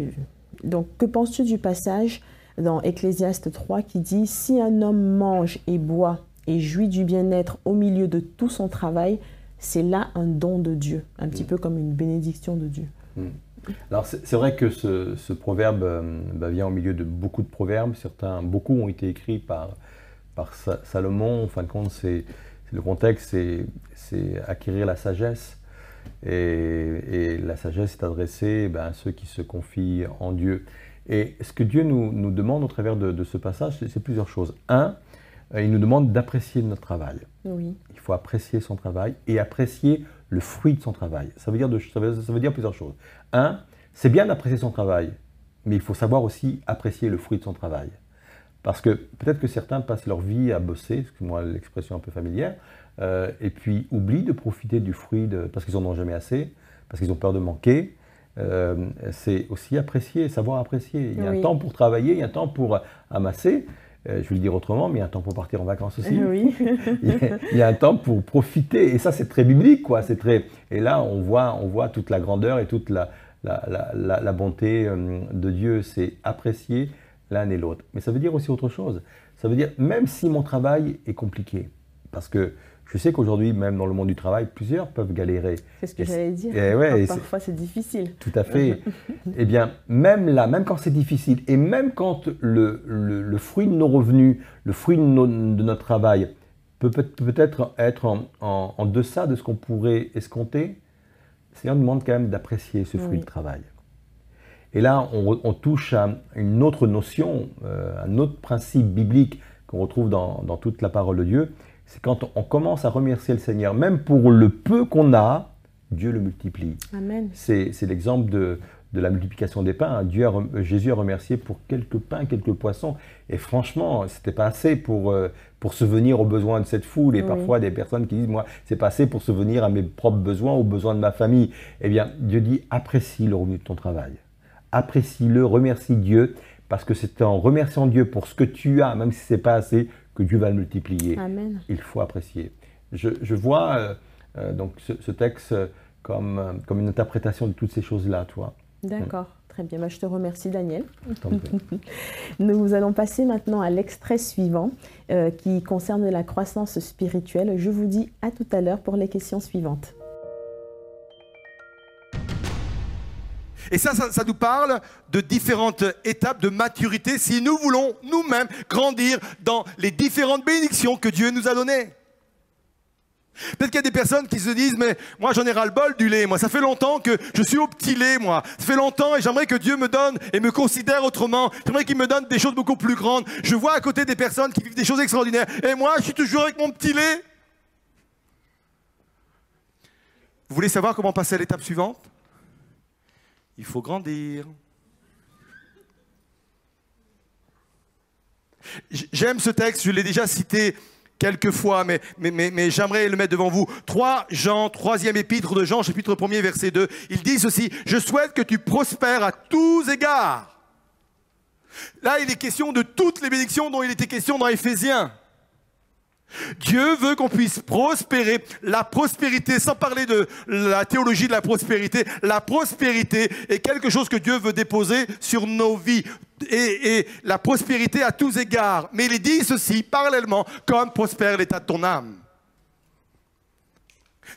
B: Donc, que penses-tu du passage dans Ecclésiaste 3 qui dit Si un homme mange et boit et jouit du bien-être au milieu de tout son travail, c'est là un don de Dieu, un petit mm. peu comme une bénédiction de Dieu. Mm.
A: Alors c'est vrai que ce, proverbe euh, bah, vient au milieu de beaucoup de proverbes. Certains, beaucoup ont été écrits par, par Salomon. En fin de compte, c'est le contexte, c'est acquérir la sagesse. Et, la sagesse est adressée ben, à ceux qui se confient en Dieu. Et ce que Dieu nous, nous demande au travers de, ce passage, c'est plusieurs choses. Un, euh, il nous demande d'apprécier notre travail.
B: Oui.
A: Il faut apprécier son travail et apprécier le fruit de son travail. Ça veut dire, de, ça veut, dire plusieurs choses. Un, c'est bien d'apprécier son travail, mais il faut savoir aussi apprécier le fruit de son travail. Parce que peut-être que certains passent leur vie à bosser, excuse-moi l'expression un peu familière, euh, et puis oublient de profiter du fruit de, parce qu'ils n'en ont jamais assez, parce qu'ils ont peur de manquer, euh, c'est aussi apprécier, savoir apprécier. Il y a un temps pour travailler, il y a un temps pour amasser. Euh, je vais le dire autrement, mais il y a un temps pour partir en vacances aussi.
B: Oui. [laughs]
A: il, y a, un temps pour profiter. Et ça, c'est très biblique, quoi. C'est très. Et là, on voit, on voit toute la grandeur et toute la, la, bonté euh, de Dieu. C'est apprécier l'un et l'autre. Mais ça veut dire aussi autre chose. Ça veut dire, même si mon travail est compliqué, parce que je sais qu'aujourd'hui, même dans le monde du travail, plusieurs peuvent galérer.
B: C'est ce que j'allais dire.
A: Et
B: parfois, c'est difficile.
A: Tout à fait. [laughs] eh bien, même là, même quand c'est difficile, et même quand le, le, fruit de nos revenus, le fruit de, notre travail peut peut-être être en, en, deçà de ce qu'on pourrait escompter, c'est un demande quand même d'apprécier ce fruit de travail. Et là, on, touche à une autre notion, euh, un autre principe biblique qu'on retrouve dans, dans toute la parole de Dieu, c'est quand on commence à remercier le Seigneur, même pour le peu qu'on a, Dieu le multiplie.
B: Amen.
A: C'est l'exemple de, la multiplication des pains. Dieu Jésus a remercié pour quelques pains, quelques poissons. Et franchement, ce n'était pas assez pour, euh, pour venir aux besoins de cette foule. Et parfois, des personnes qui disent, moi, c'est pas assez pour venir à mes propres besoins, aux besoins de ma famille. Eh bien, Dieu dit, apprécie le revenu de ton travail. Apprécie-le, remercie Dieu, parce que c'est en remerciant Dieu pour ce que tu as, même si ce n'est pas assez, que Dieu va le multiplier.
B: Amen.
A: Il faut apprécier. Je, vois euh, euh, donc ce, texte comme, euh, comme une interprétation de toutes ces choses-là, toi.
B: D'accord. Très bien, bah, je te remercie Daniel. [laughs] Nous allons passer maintenant à l'extrait suivant qui concerne la croissance spirituelle. Je vous dis à tout à l'heure pour les questions suivantes.
C: Et ça, ça, nous parle de différentes étapes de maturité si nous voulons nous-mêmes grandir dans les différentes bénédictions que Dieu nous a données. Peut-être qu'il y a des personnes qui se disent, mais moi j'en ai ras-le-bol du lait, moi ça fait longtemps que je suis au petit lait, moi. Ça fait longtemps et j'aimerais que Dieu me donne et me considère autrement. J'aimerais qu'il me donne des choses beaucoup plus grandes. Je vois à côté des personnes qui vivent des choses extraordinaires. Et moi, je suis toujours avec mon petit lait. Vous voulez savoir comment passer à l'étape suivante? Il faut grandir. J'aime ce texte, je l'ai déjà cité quelques fois, mais, j'aimerais le mettre devant vous. 3 Jean, troisième épître de Jean, chapitre 1er, verset 2. Il dit ceci, je souhaite que tu prospères à tous égards. Là, il est question de toutes les bénédictions dont il était question dans Éphésiens. Dieu veut qu'on puisse prospérer. La prospérité, sans parler de la théologie de la prospérité, la prospérité est quelque chose que Dieu veut déposer sur nos vies. Et, la prospérité à tous égards. Mais il dit ceci parallèlement, comme prospère l'état de ton âme.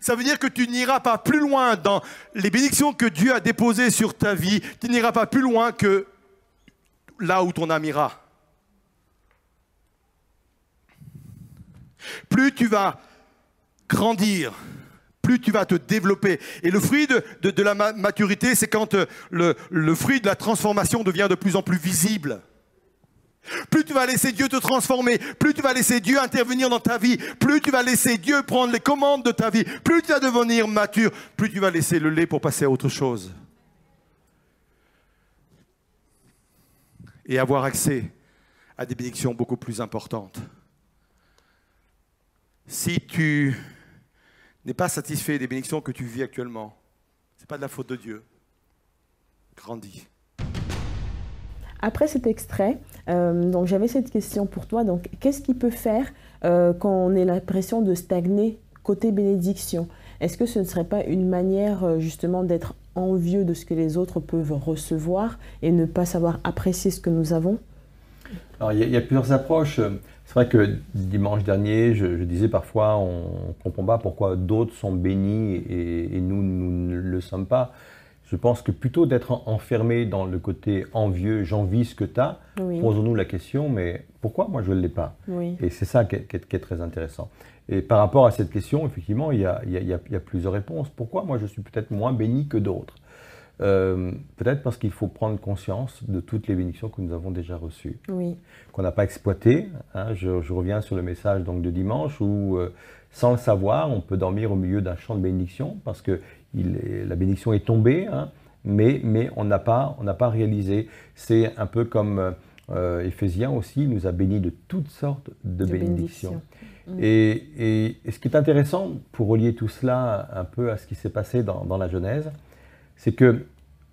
C: Ça veut dire que tu n'iras pas plus loin dans les bénédictions que Dieu a déposées sur ta vie. Tu n'iras pas plus loin que là où ton âme ira. Plus tu vas grandir, plus tu vas te développer. Et le fruit de, la maturité, c'est quand euh, le, fruit de la transformation devient de plus en plus visible. Plus tu vas laisser Dieu te transformer, plus tu vas laisser Dieu intervenir dans ta vie, plus tu vas laisser Dieu prendre les commandes de ta vie, plus tu vas devenir mature, plus tu vas laisser le lait pour passer à autre chose. Et avoir accès à des bénédictions beaucoup plus importantes. Si tu n'es pas satisfait des bénédictions que tu vis actuellement, ce n'est pas de la faute de Dieu. Grandis.
B: Après cet extrait, euh, donc j'avais cette question pour toi. Donc, qu'est-ce qui peut faire euh, quand on ait l'impression de stagner côté bénédiction? Est-ce que ce ne serait pas une manière euh, justement d'être envieux de ce que les autres peuvent recevoir et ne pas savoir apprécier ce que nous avons?
A: Alors, il y, a plusieurs approches. C'est vrai que dimanche dernier, je, disais parfois, on ne comprend pas pourquoi d'autres sont bénis et, et nous, nous ne le sommes pas. Je pense que plutôt d'être enfermé dans le côté envieux, j'envie ce que tu as, posons-nous la question, mais pourquoi moi je ne l'ai pas? Et c'est ça qui est, très intéressant. Et par rapport à cette question, effectivement, il y a, plusieurs réponses. Pourquoi moi je suis peut-être moins béni que d'autres? Euh, Peut-être parce qu'il faut prendre conscience de toutes les bénédictions que nous avons déjà reçues, qu'on n'a pas exploitées. Hein. Je, reviens sur le message donc, de dimanche où, euh, sans le savoir, on peut dormir au milieu d'un champ de bénédictions parce que la bénédiction est tombée, hein, mais, mais on n'a pas, pas réalisé. C'est un peu comme euh, Éphésiens aussi, il nous a bénis de toutes sortes de, bénédictions. Et, ce qui est intéressant pour relier tout cela un peu à ce qui s'est passé dans, dans la Genèse, c'est que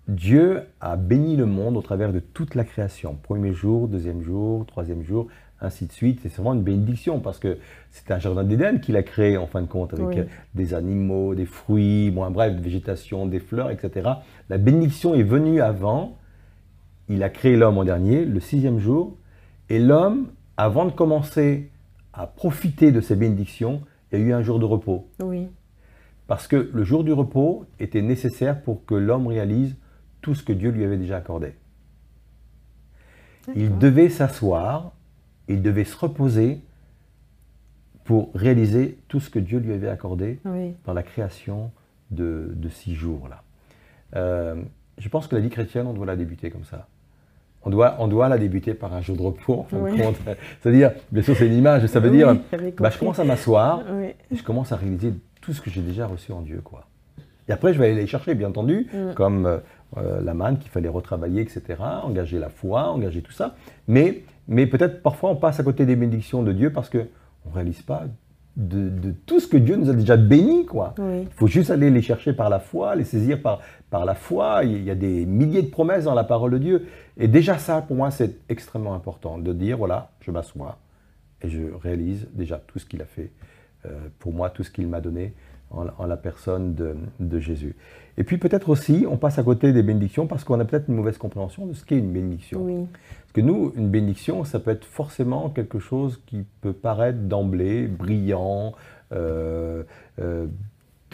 A: Dieu a béni le monde au travers de toute la création. Premier jour, deuxième jour, troisième jour, ainsi de suite. C'est vraiment une bénédiction parce que c'est un jardin d'Éden qu'il a créé en fin de compte avec euh, des animaux, des fruits, bon, bref, végétation, des fleurs, etc. La bénédiction est venue avant. Il a créé l'homme en dernier, le sixième jour. Et l'homme, avant de commencer à profiter de ces bénédictions, il y a eu un jour de repos.
B: Oui.
A: Parce que le jour du repos était nécessaire pour que l'homme réalise tout ce que Dieu lui avait déjà accordé. Il devait s'asseoir il devait se reposer pour réaliser tout ce que Dieu lui avait accordé dans la création de, six jours. là. Euh, je pense que la vie chrétienne, on doit la débuter comme ça. On doit, on doit la débuter par un jour de repos, C'est-à-dire, bien sûr, c'est une image, ça veut dire, bah, je commence à m'asseoir, et je commence à réaliser tout ce que j'ai déjà reçu en Dieu. quoi. Et après, je vais aller les chercher, bien entendu, mm. comme euh, euh, la manne qu'il fallait retravailler, etc., engager la foi, engager tout ça. Mais mais peut-être parfois on passe à côté des bénédictions de Dieu parce qu'on ne réalise pas de, tout ce que Dieu nous a déjà béni. Quoi. Il faut juste aller les chercher par la foi, les saisir par, par la foi. Il y a des milliers de promesses dans la parole de Dieu. Et déjà ça, pour moi, c'est extrêmement important de dire, voilà, je m'assois et je réalise déjà tout ce qu'il a fait pour moi, tout ce qu'il m'a donné en, la personne de, Jésus. Et puis peut-être aussi, on passe à côté des bénédictions parce qu'on a peut-être une mauvaise compréhension de ce qu'est une bénédiction. Parce que nous, une bénédiction, ça peut être forcément quelque chose qui peut paraître d'emblée brillant, euh, euh,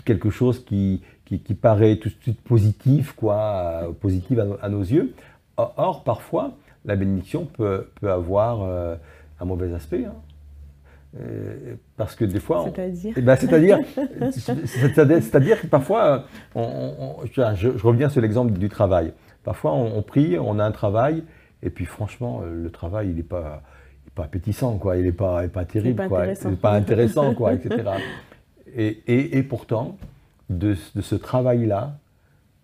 A: quelque chose qui, qui, paraît tout de suite positif, quoi, positif à, nos yeux. Or, parfois, la bénédiction peut, peut avoir euh, un mauvais aspect. Hein. Euh, parce que des fois.
B: C'est-à-dire
A: eh ben, [laughs] C'est-à-dire C'est-à-dire que parfois, on, je, reviens sur l'exemple du travail. Parfois, on, prie, on a un travail, et puis franchement, euh, le travail, il n'est pas, pas appétissant, quoi. il n'est pas, pas terrible,
B: pas
A: quoi. Il n'est pas intéressant, quoi, etc. Et, et, et pourtant, de, de ce travail-là,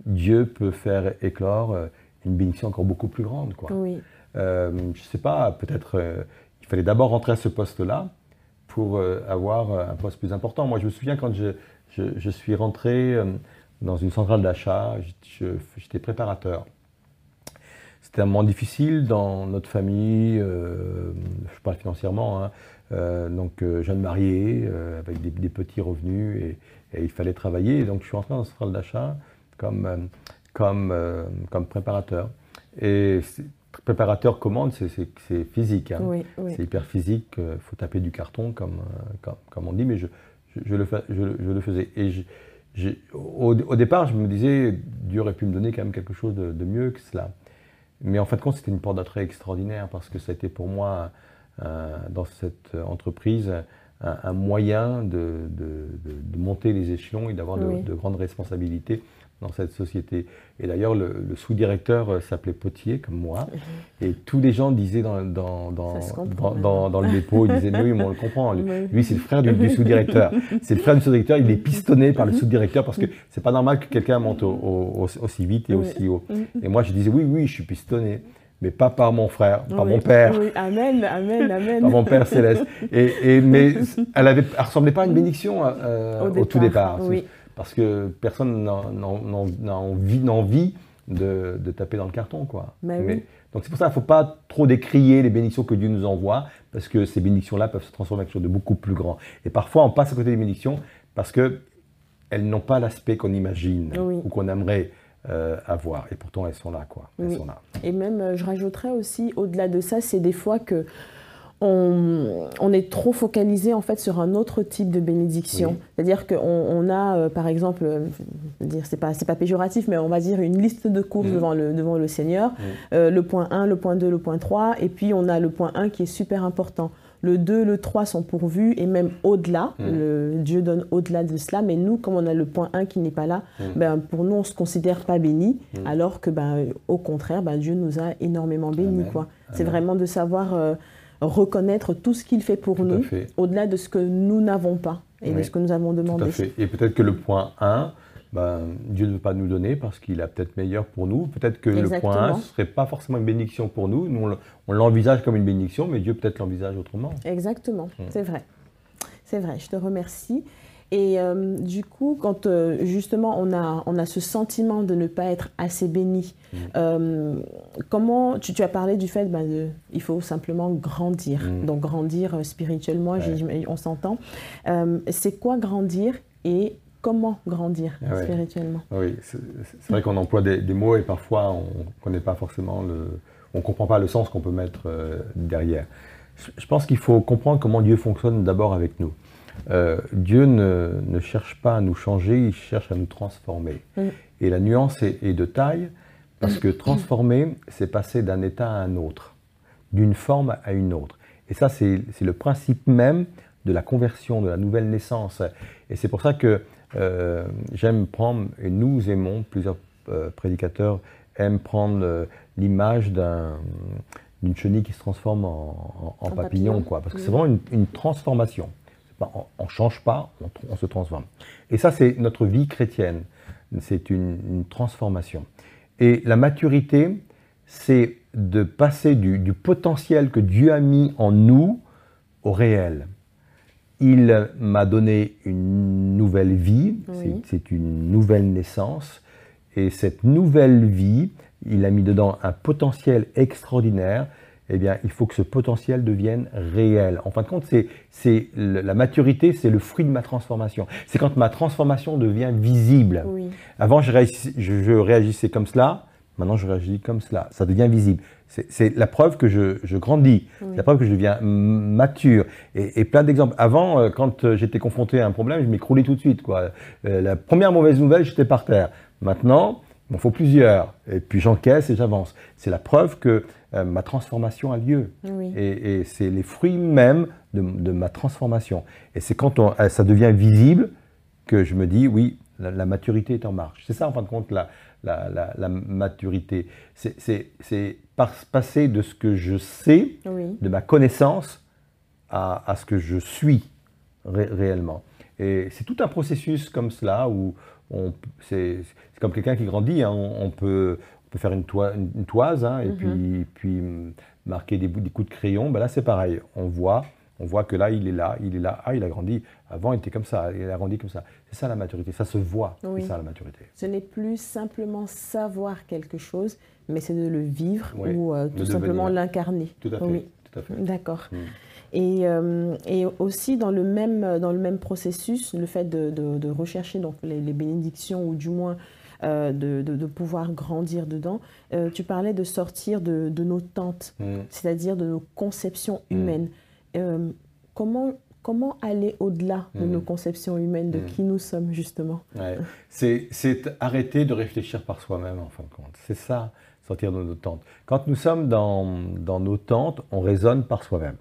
A: Dieu peut faire éclore euh, une bénédiction encore beaucoup plus grande. Quoi.
B: Oui.
A: je ne sais pas, peut-être il fallait d'abord rentrer à ce poste-là, pour euh, avoir euh, un poste plus important. Moi, je me souviens quand je, je, suis rentré euh, dans une centrale d'achat, j'étais préparateur. C'était un moment difficile dans notre famille, je parle financièrement, hein, donc jeune marié, avec des, petits revenus, et, il fallait travailler. donc je suis rentré dans une centrale d'achat comme, comme, comme préparateur. Et préparateur commande, c'est physique. Hein. C'est hyper physique. Il euh, faut taper du carton, comme, euh, comme, on dit, mais je, je, le, je, le, faisais. Et au, au, départ, je me disais, Dieu aurait pu me donner quand même quelque chose de, mieux que cela. Mais en fin de compte, c'était une porte d'entrée extraordinaire parce que ça a été pour moi, euh, dans cette entreprise, un, moyen de, de, monter les échelons et d'avoir de, grandes responsabilités dans cette société. Et d'ailleurs, le, sous-directeur euh, s'appelait Potier, comme moi. [laughs] Et tous les gens disaient dans, dans, dans, dans, le dépôt, ils disaient, [laughs] mais oui, mais on le comprend. Lui, c'est le frère du, sous-directeur. C'est le frère du sous-directeur, il est pistonné par le sous-directeur parce que c'est pas normal que quelqu'un monte aussi vite et aussi haut. Et moi, je disais, oui, oui, je suis pistonné mais pas par mon frère, par mon père.
B: Oui, amen, amen, amen.
A: par mon père céleste. Et, mais [laughs] elle ne ressemblait pas à une bénédiction euh, au, tout départ. Oui. Parce que personne n'a envie, envie de, de, taper dans le carton. Quoi.
B: Ben mais,
A: donc c'est pour ça qu'il ne faut pas trop décrier les bénédictions que Dieu nous envoie, parce que ces bénédictions-là peuvent se transformer en quelque chose de beaucoup plus grand. Et parfois, on passe à côté des bénédictions parce qu'elles n'ont pas l'aspect qu'on imagine ou qu'on aimerait euh, à voir. Et pourtant, elles sont là, quoi. Elles sont là.
B: Et même, euh, je rajouterais aussi, au-delà de ça, c'est des fois que on, on, est trop focalisé en fait sur un autre type de bénédiction. C'est-à-dire qu'on on a, euh, par exemple, dire c'est pas c'est pas péjoratif, mais on va dire une liste de courses mmh. devant le devant le Seigneur, mmh. le point 1, le point 2, le point 3, et puis on a le point 1 qui est super important le 2, le 3 sont pourvus et même au-delà. Mm. Le Dieu donne au-delà de cela. Mais nous, comme on a le point 1 qui n'est pas là, mm. ben, pour nous, on ne se considère pas béni. Mm. Alors que, ben, au contraire, ben, Dieu nous a énormément bénis. C'est vraiment de savoir euh, reconnaître tout ce qu'il fait pour nous, au-delà de ce que nous n'avons pas et de ce que nous avons demandé.
A: Et peut-être que le point 1, ben, Dieu ne veut pas nous donner parce qu'il a peut-être meilleur pour nous. Peut-être que le point 1 ne serait pas forcément une bénédiction pour nous. Nous, on l'envisage comme une bénédiction, mais Dieu peut-être l'envisage autrement.
B: Exactement, hmm. c'est vrai. C'est vrai, je te remercie. Et euh, du coup, quand euh, justement on a, on a ce sentiment de ne pas être assez béni, hmm. euh, comment tu, tu, as parlé du fait ben, de, il faut simplement grandir, hmm. donc grandir spirituellement, on s'entend. c'est quoi grandir et comment grandir ah spirituellement?
A: Oui, c'est vrai qu'on emploie des, mots et parfois on ne connaît pas forcément le, on comprend pas le sens qu'on peut mettre derrière. Je pense qu'il faut comprendre comment Dieu fonctionne d'abord avec nous. Euh, Dieu ne, cherche pas à nous changer, il cherche à nous transformer. Mm. Et la nuance est, est, de taille, parce que transformer, c'est passer d'un état à un autre, d'une forme à une autre. Et ça, c'est le principe même de la conversion, de la nouvelle naissance. Et c'est pour ça que euh, j'aime prendre, et nous aimons, plusieurs euh, prédicateurs aiment prendre l'image d'une chenille qui se transforme en, papillon, quoi, parce que c'est vraiment une, transformation. On ne change pas, on, se transforme. Et ça, c'est notre vie chrétienne. C'est une, transformation. Et la maturité, c'est de passer du, du, potentiel que Dieu a mis en nous au réel il m'a donné une nouvelle vie, c'est une nouvelle naissance, et cette nouvelle vie, il a mis dedans un potentiel extraordinaire, eh bien, il faut que ce potentiel devienne réel. En fin de compte, c'est la maturité, c'est le fruit de ma transformation. C'est quand ma transformation devient visible. Avant, je réagissais comme cela, Maintenant, je réagis comme cela. Ça devient visible. C'est la preuve que je, grandis. C'est la preuve que je deviens mature. Et, plein d'exemples. Avant, euh, quand euh, j'étais confronté à un problème, je m'écroulais tout de suite. Quoi. Euh, la première mauvaise nouvelle, j'étais par terre. Maintenant, il m'en faut plusieurs. Et puis j'encaisse et j'avance. C'est la preuve que ma transformation a lieu. Et, c'est les fruits même de, ma transformation. Et c'est quand ça devient visible que je me dis, oui, la, la maturité est en marche. C'est ça, en fin de compte, la, la, maturité. C'est passer de ce que je sais, de ma connaissance, à, ce que je suis réellement. Et c'est tout un processus comme cela où c'est comme quelqu'un qui grandit. Hein. on, peut, faire une, toise hein, et mm-hmm. puis, marquer des, des, coups de crayon. Ben là, c'est pareil. On voit on voit que là, il est là, il est là, ah, il a grandi. Avant, il était comme ça, il a grandi comme ça. C'est ça la maturité, ça se voit, c'est ça la maturité.
B: Ce n'est plus simplement savoir quelque chose, mais c'est de le vivre ou euh, tout simplement l'incarner.
A: Tout à fait. Oui.
B: D'accord. Mm. Et, euh, et, aussi dans le, même, dans le même processus, le fait de, rechercher donc, les, bénédictions ou du moins euh, de, pouvoir grandir dedans, tu parlais de sortir de, nos tentes, mm. c'est-à-dire de nos conceptions mm. humaines. Euh, comment, comment aller au-delà de nos hmm. conceptions humaines, de qui nous sommes justement?
A: C'est arrêter de réfléchir par soi-même en fin de compte. C'est ça, sortir de nos tentes. Quand nous sommes dans, dans nos tentes, on raisonne par soi-même.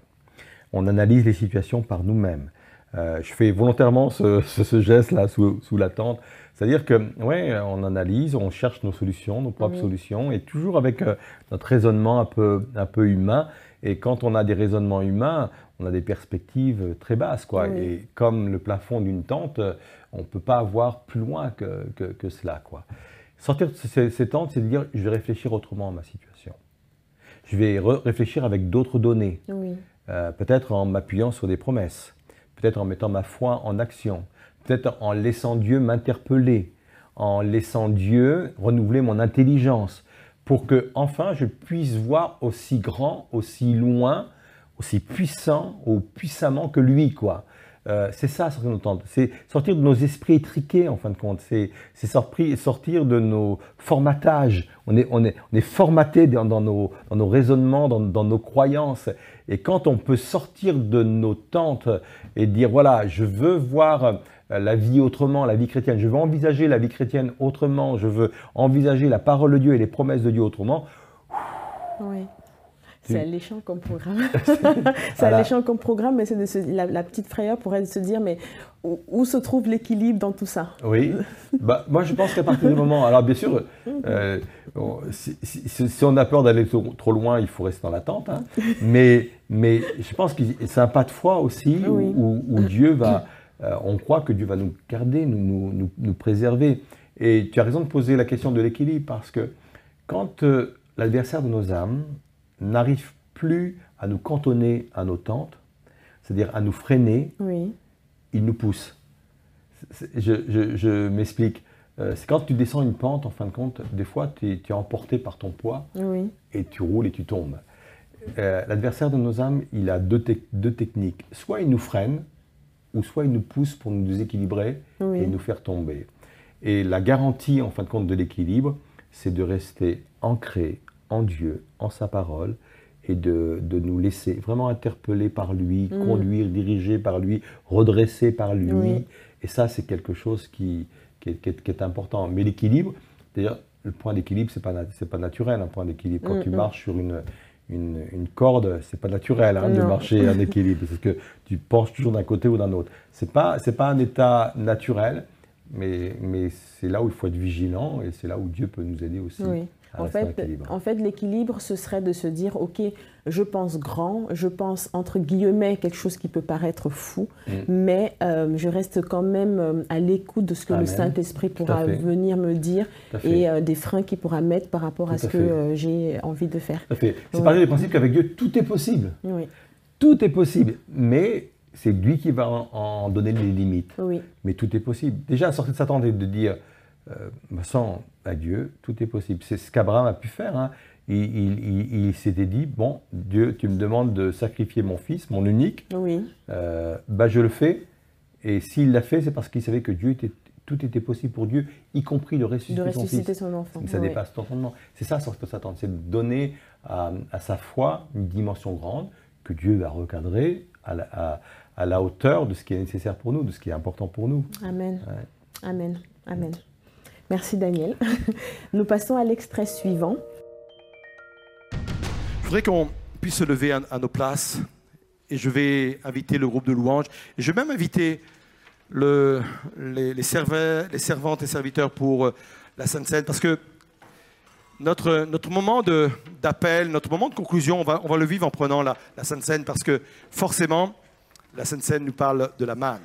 A: On analyse les situations par nous-mêmes. Euh, je fais volontairement ce, geste-là sous, la tente. C'est-à-dire que, ouais, on analyse, on cherche nos solutions, nos propres solutions, et toujours avec euh, notre raisonnement un peu, un peu humain. Et quand on a des raisonnements humains, on a des perspectives très basses, quoi. Et comme le plafond d'une tente, on ne peut pas avoir plus loin que, que, cela, quoi. Sortir de ces, tentes, c'est de dire, je vais réfléchir autrement à ma situation. Je vais réfléchir avec d'autres données. Euh, peut-être en m'appuyant sur des promesses peut-être en mettant ma foi en action, peut-être en laissant Dieu m'interpeller, en laissant Dieu renouveler mon intelligence, pour que enfin je puisse voir aussi grand, aussi loin, aussi puissant ou puissamment que lui, quoi. Euh, c'est ça, C'est sortir de nos esprits étriqués, en fin de compte. C'est sortir de nos formatages. On est, formaté dans, nos, raisonnements, dans, nos croyances. Et quand on peut sortir de nos tentes et dire, voilà, je veux voir la vie autrement, la vie chrétienne, je veux envisager la vie chrétienne autrement, je veux envisager la parole de Dieu et les promesses de Dieu autrement.
B: Oui. C'est alléchant comme programme. [laughs] c'est alléchant comme programme, mais c'est la, petite frayeur pourrait se dire, mais où, se trouve l'équilibre dans tout ça?
A: Oui, bah, moi je pense qu'à partir du moment, alors bien sûr, euh, si, on a peur d'aller trop, loin, il faut rester dans l'attente, hein. mais, mais je pense que c'est un pas de foi aussi où, Dieu va, euh, on croit que Dieu va nous garder, nous, nous, nous, préserver. Et tu as raison de poser la question de l'équilibre parce que quand euh, l'adversaire de nos âmes, n'arrive plus à nous cantonner à nos tentes, c'est-à-dire à nous freiner, il nous pousse. Je, m'explique. Euh, c'est quand tu descends une pente, en fin de compte, des fois, tu es, emporté par ton poids et tu roules et tu tombes. Euh, l'adversaire de nos âmes, il a deux, techniques. Soit il nous freine, ou soit il nous pousse pour nous déséquilibrer et nous faire tomber. Et la garantie, en fin de compte, de l'équilibre, c'est de rester ancré en Dieu, en sa parole, et de, nous laisser vraiment interpeller par lui, mm. conduire, diriger par lui, redresser par lui. Et ça, c'est quelque chose qui, qui, est, important. Mais l'équilibre, d'ailleurs, le point d'équilibre, ce n'est pas, pas naturel, un point d'équilibre. Quand tu mm, mm. marches sur une, une, une corde, c'est pas naturel hein, de marcher en [laughs] équilibre, parce que tu penches toujours d'un côté ou d'un autre. Ce n'est pas, pas un état naturel, mais, mais c'est là où il faut être vigilant, et c'est là où Dieu peut nous aider aussi.
B: En fait, en fait, l'équilibre, ce serait de se dire, OK, je pense grand, je pense entre guillemets quelque chose qui peut paraître fou, mm. mais euh, je reste quand même euh, à l'écoute de ce que le Saint-Esprit pourra venir me dire et euh, des freins qu'il pourra mettre par rapport à ce que j'ai envie de faire.
A: C'est pareil du principe qu'avec Dieu, tout est possible.
B: Oui.
A: Tout est possible, mais c'est lui qui va en, donner les limites.
B: Oui.
A: Mais tout est possible. Déjà, sortir de sa tente et de dire, sans à Dieu, tout est possible. C'est ce qu'Abraham a pu faire. Hein. Il, s'était dit, bon, Dieu, tu me demandes de sacrifier mon fils, mon unique.
B: Oui.
A: Euh, bah, je le fais. Et s'il l'a fait, c'est parce qu'il savait que Dieu était, tout était possible pour Dieu, y compris de ressusciter,
B: de ressusciter son, enfant.
A: ça dépasse ton entendement. C'est ça, sans s'attendre. C'est de donner à, sa foi une dimension grande que Dieu va recadrer à la, à, la, hauteur de ce qui est nécessaire pour nous, de ce qui est important pour nous.
B: Amen. Amen. Amen. Merci Daniel. [laughs] Nous passons à l'extrait suivant.
C: Je voudrais qu'on puisse se lever à, nos places et je vais inviter le groupe de louanges. Et je vais même inviter le, les, les, servantes et serviteurs pour euh, la Sainte Seine parce que notre, notre moment d'appel, notre moment de conclusion, on va, on va le vivre en prenant la, la Sainte Seine parce que forcément, la Sainte Seine nous parle de la manne.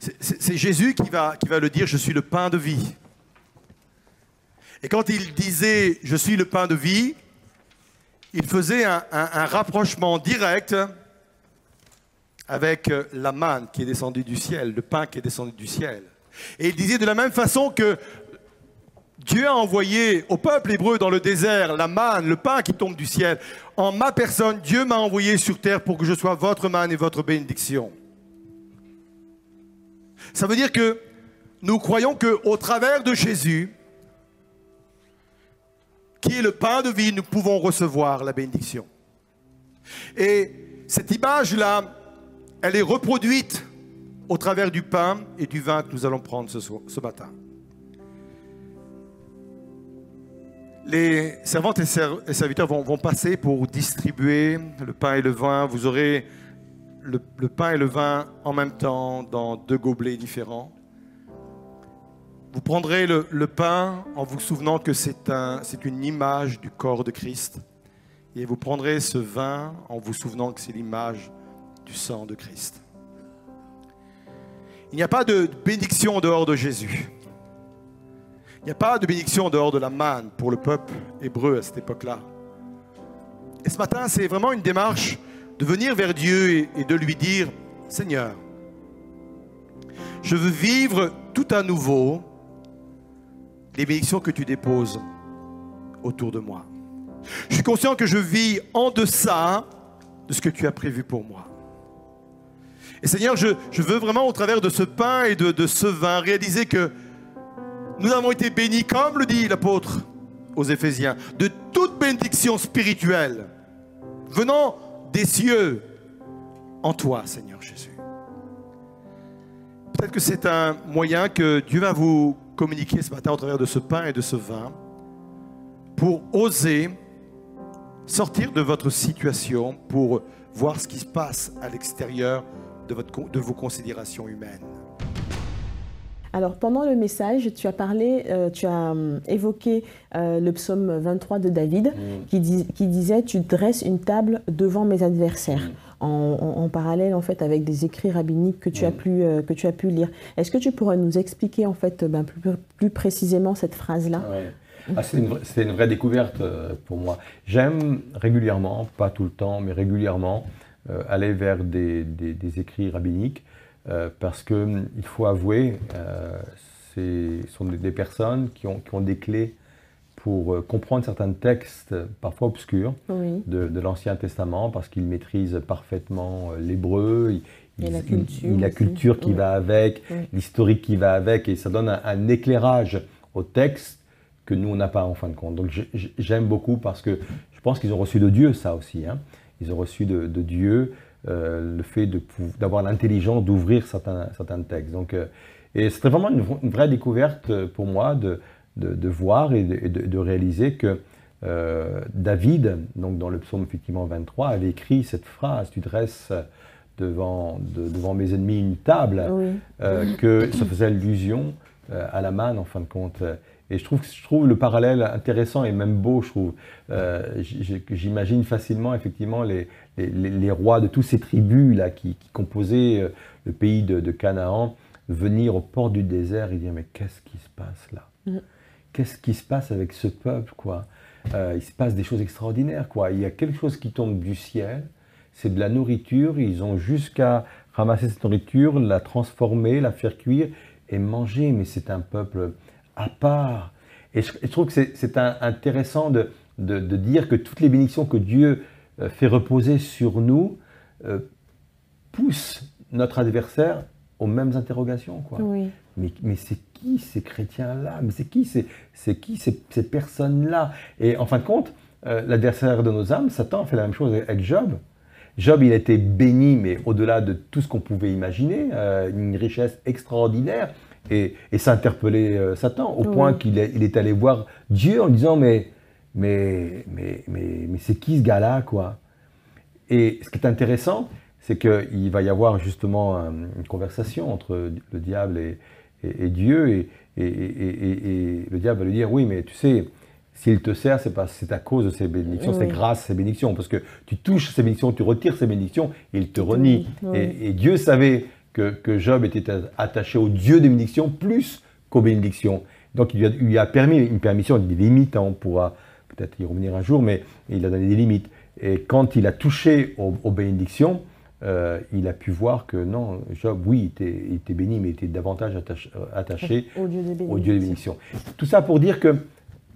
C: C'est Jésus qui va, qui va le dire, je suis le pain de vie. Et quand il disait, je suis le pain de vie, il faisait un, rapprochement direct avec la manne qui est descendue du ciel, le pain qui est descendu du ciel. Et il disait de la même façon que Dieu a envoyé au peuple hébreu dans le désert la manne, le pain qui tombe du ciel. En ma personne, Dieu m'a envoyé sur terre pour que je sois votre manne et votre bénédiction. Ça veut dire que nous croyons qu'au travers de Jésus, qui est le pain de vie, nous pouvons recevoir la bénédiction. Et cette image-là, elle est reproduite au travers du pain et du vin que nous allons prendre ce, ce matin. Les servantes et serviteurs vont, passer pour distribuer le pain et le vin. Vous aurez le, pain et le vin en même temps dans deux gobelets différents. Vous prendrez le, pain en vous souvenant que c'est un, une image du corps de Christ. Et vous prendrez ce vin en vous souvenant que c'est l'image du sang de Christ. Il n'y a pas de bénédiction en dehors de Jésus. Il n'y a pas de bénédiction en dehors de la manne pour le peuple hébreu à cette époque-là. Et ce matin, c'est vraiment une démarche de venir vers Dieu et de lui dire, Seigneur, je veux vivre tout à nouveau les bénédictions que tu déposes autour de moi. Je suis conscient que je vis en deçà de ce que tu as prévu pour moi. Et Seigneur, je, veux vraiment au travers de ce pain et de, de ce vin réaliser que nous avons été bénis, comme le dit l'apôtre aux Éphésiens, de toute bénédiction spirituelle venant des cieux en toi, Seigneur Jésus. Peut-être que c'est un moyen que Dieu va vous communiquer ce matin au travers de ce pain et de ce vin pour oser sortir de votre situation, pour voir ce qui se passe à l'extérieur de, de vos considérations humaines.
B: Alors pendant le message, tu as parlé, euh, tu as euh, évoqué euh, le psaume 23 de David mm. qui, disait Tu dresses une table devant mes adversaires. En, parallèle en fait avec des écrits rabbiniques que tu, as, mm. pu, que tu as pu lire. Est-ce que tu pourrais nous expliquer en fait ben, plus, précisément cette phrase-là?
A: Ah, c'est, une, vraie découverte pour moi. J'aime régulièrement, pas tout le temps, mais régulièrement, aller vers des écrits rabbiniques euh, parce qu'il hum, faut avouer, euh, ce sont des, personnes qui ont, des clés pour euh, comprendre certains textes, parfois obscurs, de, l'Ancien Testament, parce qu'ils maîtrisent parfaitement l'hébreu,
B: la culture,
A: la culture qui va avec, l'historique qui va avec, et ça donne un, éclairage au texte que nous, on n'a pas en fin de compte. Donc j'aime beaucoup parce que je pense qu'ils ont reçu de Dieu ça aussi. Hein. Ils ont reçu de, de Dieu euh, le fait d'avoir l'intelligence d'ouvrir certains, certains textes. Donc, euh, et c'était vraiment une, vraie découverte euh, pour moi de, de, voir et de, réaliser que David, donc dans le psaume effectivement 23, avait écrit cette phrase Tu dresses devant, devant mes ennemis une table, que ça faisait allusion à la manne en fin de compte. Et je trouve, je trouve le parallèle intéressant et même beau, je trouve. J'imagine facilement effectivement les, les, rois de toutes ces tribus là, qui, composaient euh, le pays de, Canaan venir au port du désert et dire mais qu'est-ce qui se passe là? Mm. Qu'est-ce qui se passe avec ce peuple quoi? Euh, Il se passe des choses extraordinaires quoi. Il y a quelque chose qui tombe du ciel, c'est de la nourriture. Ils ont jusqu'à ramasser cette nourriture, la transformer, la faire cuire et manger. Mais c'est un peuple à part. Et je, trouve que c'est intéressant de, dire que toutes les bénédictions que Dieu euh, fait reposer sur nous euh, pousse notre adversaire aux mêmes interrogations. Quoi. Mais, mais c'est qui ces chrétiens-là? Mais c'est qui, c'est, qui ces, ces personnes-là? Et en fin de compte, euh, l'adversaire de nos âmes, Satan, fait la même chose avec Job. Job, il a été béni, mais au-delà de tout ce qu'on pouvait imaginer, une richesse extraordinaire. Et, et ça interpellé Satan, au point qu'il est, il est allé voir Dieu en disant, mais mais, mais, mais, mais c'est qui ce gars-là, quoi? Et ce qui est intéressant, c'est qu'il va y avoir justement une conversation entre le diable et, et, Dieu, et, et, le diable va lui dire, oui, mais tu sais, s'il te sert, c'est c'est à cause de ses bénédictions, c'est grâce à ses bénédictions, parce que tu touches ses bénédictions, tu retires ses bénédictions, il te renie. Et, Dieu savait que, que, Job était attaché au Dieu des bénédictions plus qu'aux bénédictions. Donc il lui, a, permis une permission, des limites, hein, on pourra peut-être y revenir un jour, mais il a donné des limites. Et quand il a touché aux, bénédictions, euh, il a pu voir que non, Job, oui, il était, béni, mais il était davantage attaché, au, Dieu des bénédictions. Tout ça pour dire que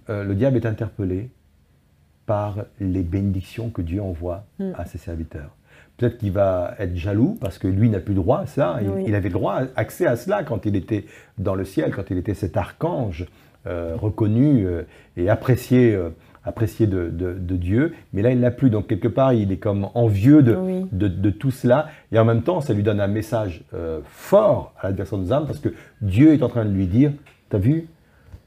A: euh, le diable est interpellé par les bénédictions que Dieu envoie hmm. à ses serviteurs. Peut-être qu'il va être jaloux parce que lui n'a plus droit à ça. Il, avait droit, accès à cela quand il était dans le ciel, quand il était cet archange euh, reconnu et apprécié apprécié de, de, Dieu, mais là il n'a plus. Donc quelque part il est comme envieux de, de, tout cela, et en même temps ça lui donne un message euh, fort à l'adversaire de nos âmes, parce que Dieu est en train de lui dire, t'as vu,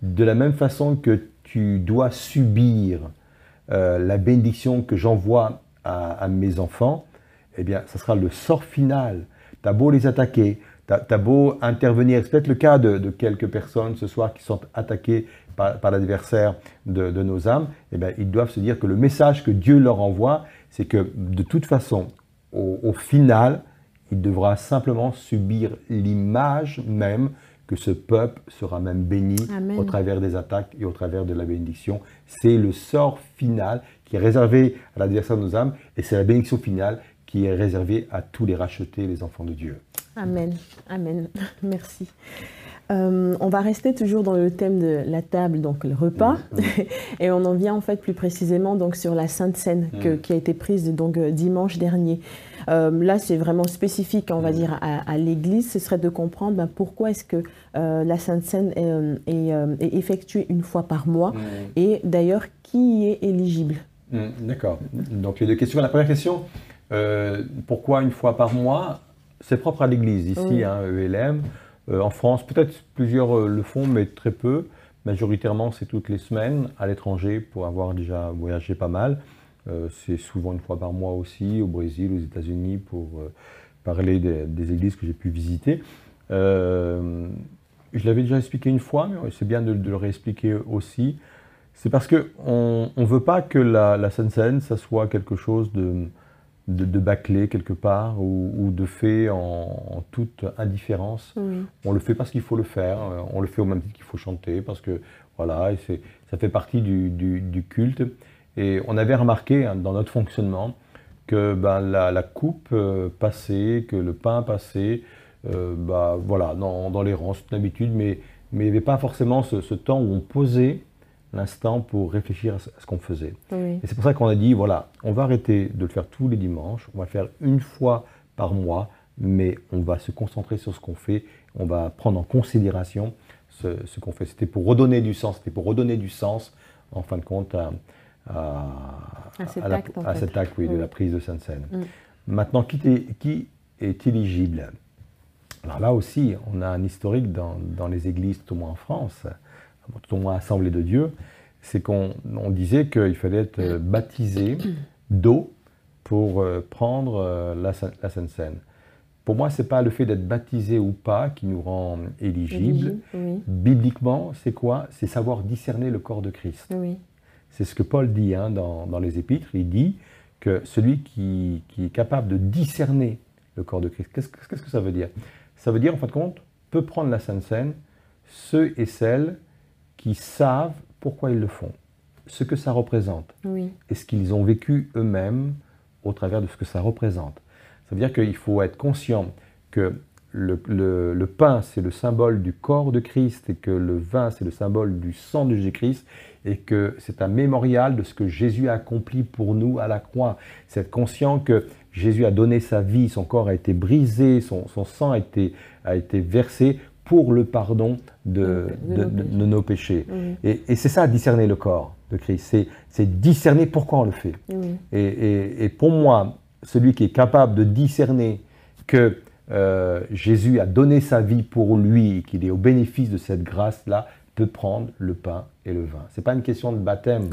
A: de la même façon que tu dois subir euh, la bénédiction que j'envoie à, mes enfants, eh bien, ce sera le sort final. Tu as beau les attaquer, tu as, beau intervenir. C'est peut-être le cas de, quelques personnes ce soir qui sont attaquées par, l'adversaire de, nos âmes. Eh bien, ils doivent se dire que le message que Dieu leur envoie, c'est que de toute façon, au, final, il devra simplement subir l'image même que ce peuple sera même béni au travers des attaques et au travers de la bénédiction. C'est le sort final qui est réservé à l'adversaire de nos âmes et c'est la bénédiction finale qui est réservée à tous les rachetés, les enfants de Dieu.
B: Amen. Amen. [laughs] Merci. Euh, on va rester toujours dans le thème de la table, donc le repas, [laughs] et on en vient en fait plus précisément donc sur la Sainte Seine mm. qui a été prise donc euh, dimanche dernier. Euh, là, c'est vraiment spécifique, on va dire, à, l'Église. Ce serait de comprendre ben, pourquoi est-ce que la Sainte Seine est, effectuée une fois par mois, mm. et d'ailleurs qui y est éligible?
A: Mm, d'accord. Donc les deux questions. La première question, pourquoi une fois par mois? C'est propre à l'Église ici, hein, ELM. Euh, en France, peut-être plusieurs euh, le font, mais très peu. Majoritairement, c'est toutes les semaines à l'étranger pour avoir déjà voyagé pas mal. Euh, c'est souvent une fois par mois aussi, au Brésil, aux États-Unis, pour parler des, églises que j'ai pu visiter. je l'avais déjà expliqué une fois, mais c'est bien de, le réexpliquer aussi. C'est parce qu'on ne veut pas que la, la Seine, ça soit quelque chose de, de, bâcler quelque part ou, de fait en, toute indifférence. On le fait parce qu'il faut le faire, euh, on le fait au même titre qu'il faut chanter, parce que voilà, ça fait partie du, culte. Et on avait remarqué hein, dans notre fonctionnement que ben, la, coupe euh, passait, que le pain passait, euh, bah, voilà, dans, les rangs, c'est une habitude, mais, mais il n'y avait pas forcément ce, ce temps où on posait l'instant pour réfléchir à ce qu'on faisait. Et c'est pour ça qu'on a dit, voilà, on va arrêter de le faire tous les dimanches, on va le faire une fois par mois, mais on va se concentrer sur ce qu'on fait, on va prendre en considération ce, qu'on fait. C'était pour redonner du sens, c'était pour redonner du sens, en fin de compte, à,
B: cet,
A: acte, oui, de la prise de Sainte-Seine. Mm. Maintenant, qui est, qui est éligible? Alors là aussi, on a un historique dans, dans les églises, tout au moins en France, tout au moins assemblée de Dieu, c'est qu'on disait qu'il fallait être euh, baptisé d'eau pour euh, prendre euh, la, la Sainte Seine. Pour moi, ce n'est pas le fait d'être baptisé ou pas qui nous rend éligible. Bibliquement, c'est quoi? C'est savoir discerner le corps de Christ. C'est ce que Paul dit hein, dans, dans, les Épîtres. Il dit que celui qui, qui, est capable de discerner le corps de Christ, qu'est-ce que ça veut dire? Ça veut dire, en fin de compte, peut prendre la Sainte Seine ceux et celles qui savent pourquoi ils le font, ce que ça représente, et ce qu'ils ont vécu eux-mêmes au travers de ce que ça représente. Ça veut dire qu'il faut être conscient que le, pain, c'est le symbole du corps de Christ et que le vin, c'est le symbole du sang de Jésus-Christ et que c'est un mémorial de ce que Jésus a accompli pour nous à la croix. C'est être conscient que Jésus a donné sa vie, son corps a été brisé, son, sang a été, a été versé pour le pardon de, nos, péchés. Et, c'est ça, discerner le corps de Christ. C'est discerner pourquoi on le fait. Et, pour moi, celui qui est capable de discerner que euh, Jésus a donné sa vie pour lui et qu'il est au bénéfice de cette grâce-là, peut prendre le pain et le vin. Ce n'est pas une question de baptême.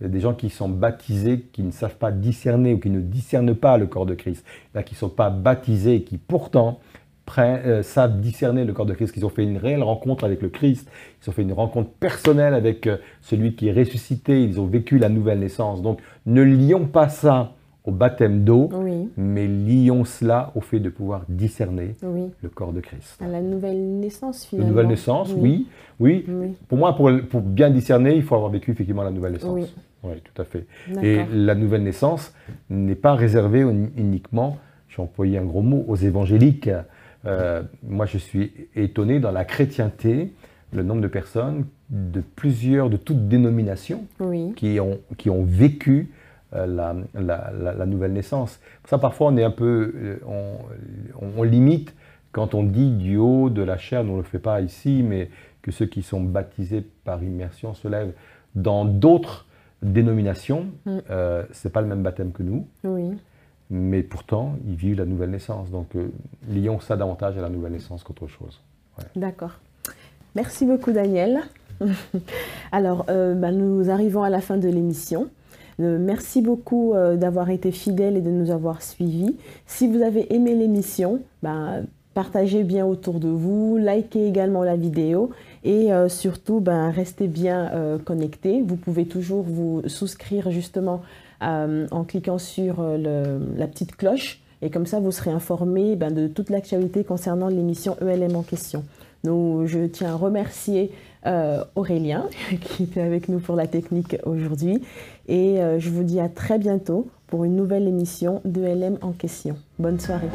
A: Il y a des gens qui sont baptisés, qui ne savent pas discerner ou qui ne discernent pas le corps de Christ. Là, qui ne sont pas baptisés et qui pourtant euh, savent discerner le corps de Christ, qu'ils ont fait une réelle rencontre avec le Christ, ils ont fait une rencontre personnelle avec euh, celui qui est ressuscité, ils ont vécu la nouvelle naissance. Donc ne lions pas ça au baptême d'eau, mais lions cela au fait de pouvoir discerner le corps de Christ.
B: À la nouvelle naissance, finalement.
A: La nouvelle naissance, oui. Oui. Pour moi, pour, pour, bien discerner, il faut avoir vécu effectivement la nouvelle naissance. Oui, tout à fait. Et la nouvelle naissance n'est pas réservée uniquement, j'ai employé un gros mot, aux évangéliques. Euh, moi, je suis étonné dans la chrétienté, le nombre de personnes de plusieurs, de toutes dénominations, qui, ont, qui ont vécu euh, la, la, nouvelle naissance. Pour ça, parfois, on est un peu, euh, on, limite quand on dit du haut de la chair, on ne le fait pas ici, mais que ceux qui sont baptisés par immersion se lèvent dans d'autres dénominations. Mm. ce n'est pas le même baptême que nous. Oui mais pourtant, ils vivent la nouvelle naissance. Donc, euh, lions ça davantage à la nouvelle naissance qu'autre chose.
B: D'accord. Merci beaucoup, Daniel. [laughs] Alors, bah, nous arrivons à la fin de l'émission. merci beaucoup d'avoir été fidèles et de nous avoir suivis. Si vous avez aimé l'émission, bah, partagez bien autour de vous, likez également la vidéo et euh, surtout ben, restez bien euh, connectés. Vous pouvez toujours vous souscrire justement euh, en cliquant sur la petite cloche et comme ça vous serez informé ben, de toute l'actualité concernant l'émission ELM en question. Donc, je tiens à remercier Aurélien [laughs] qui était avec nous pour la technique aujourd'hui et je vous dis à très bientôt pour une nouvelle émission d'ELM en question. Bonne soirée.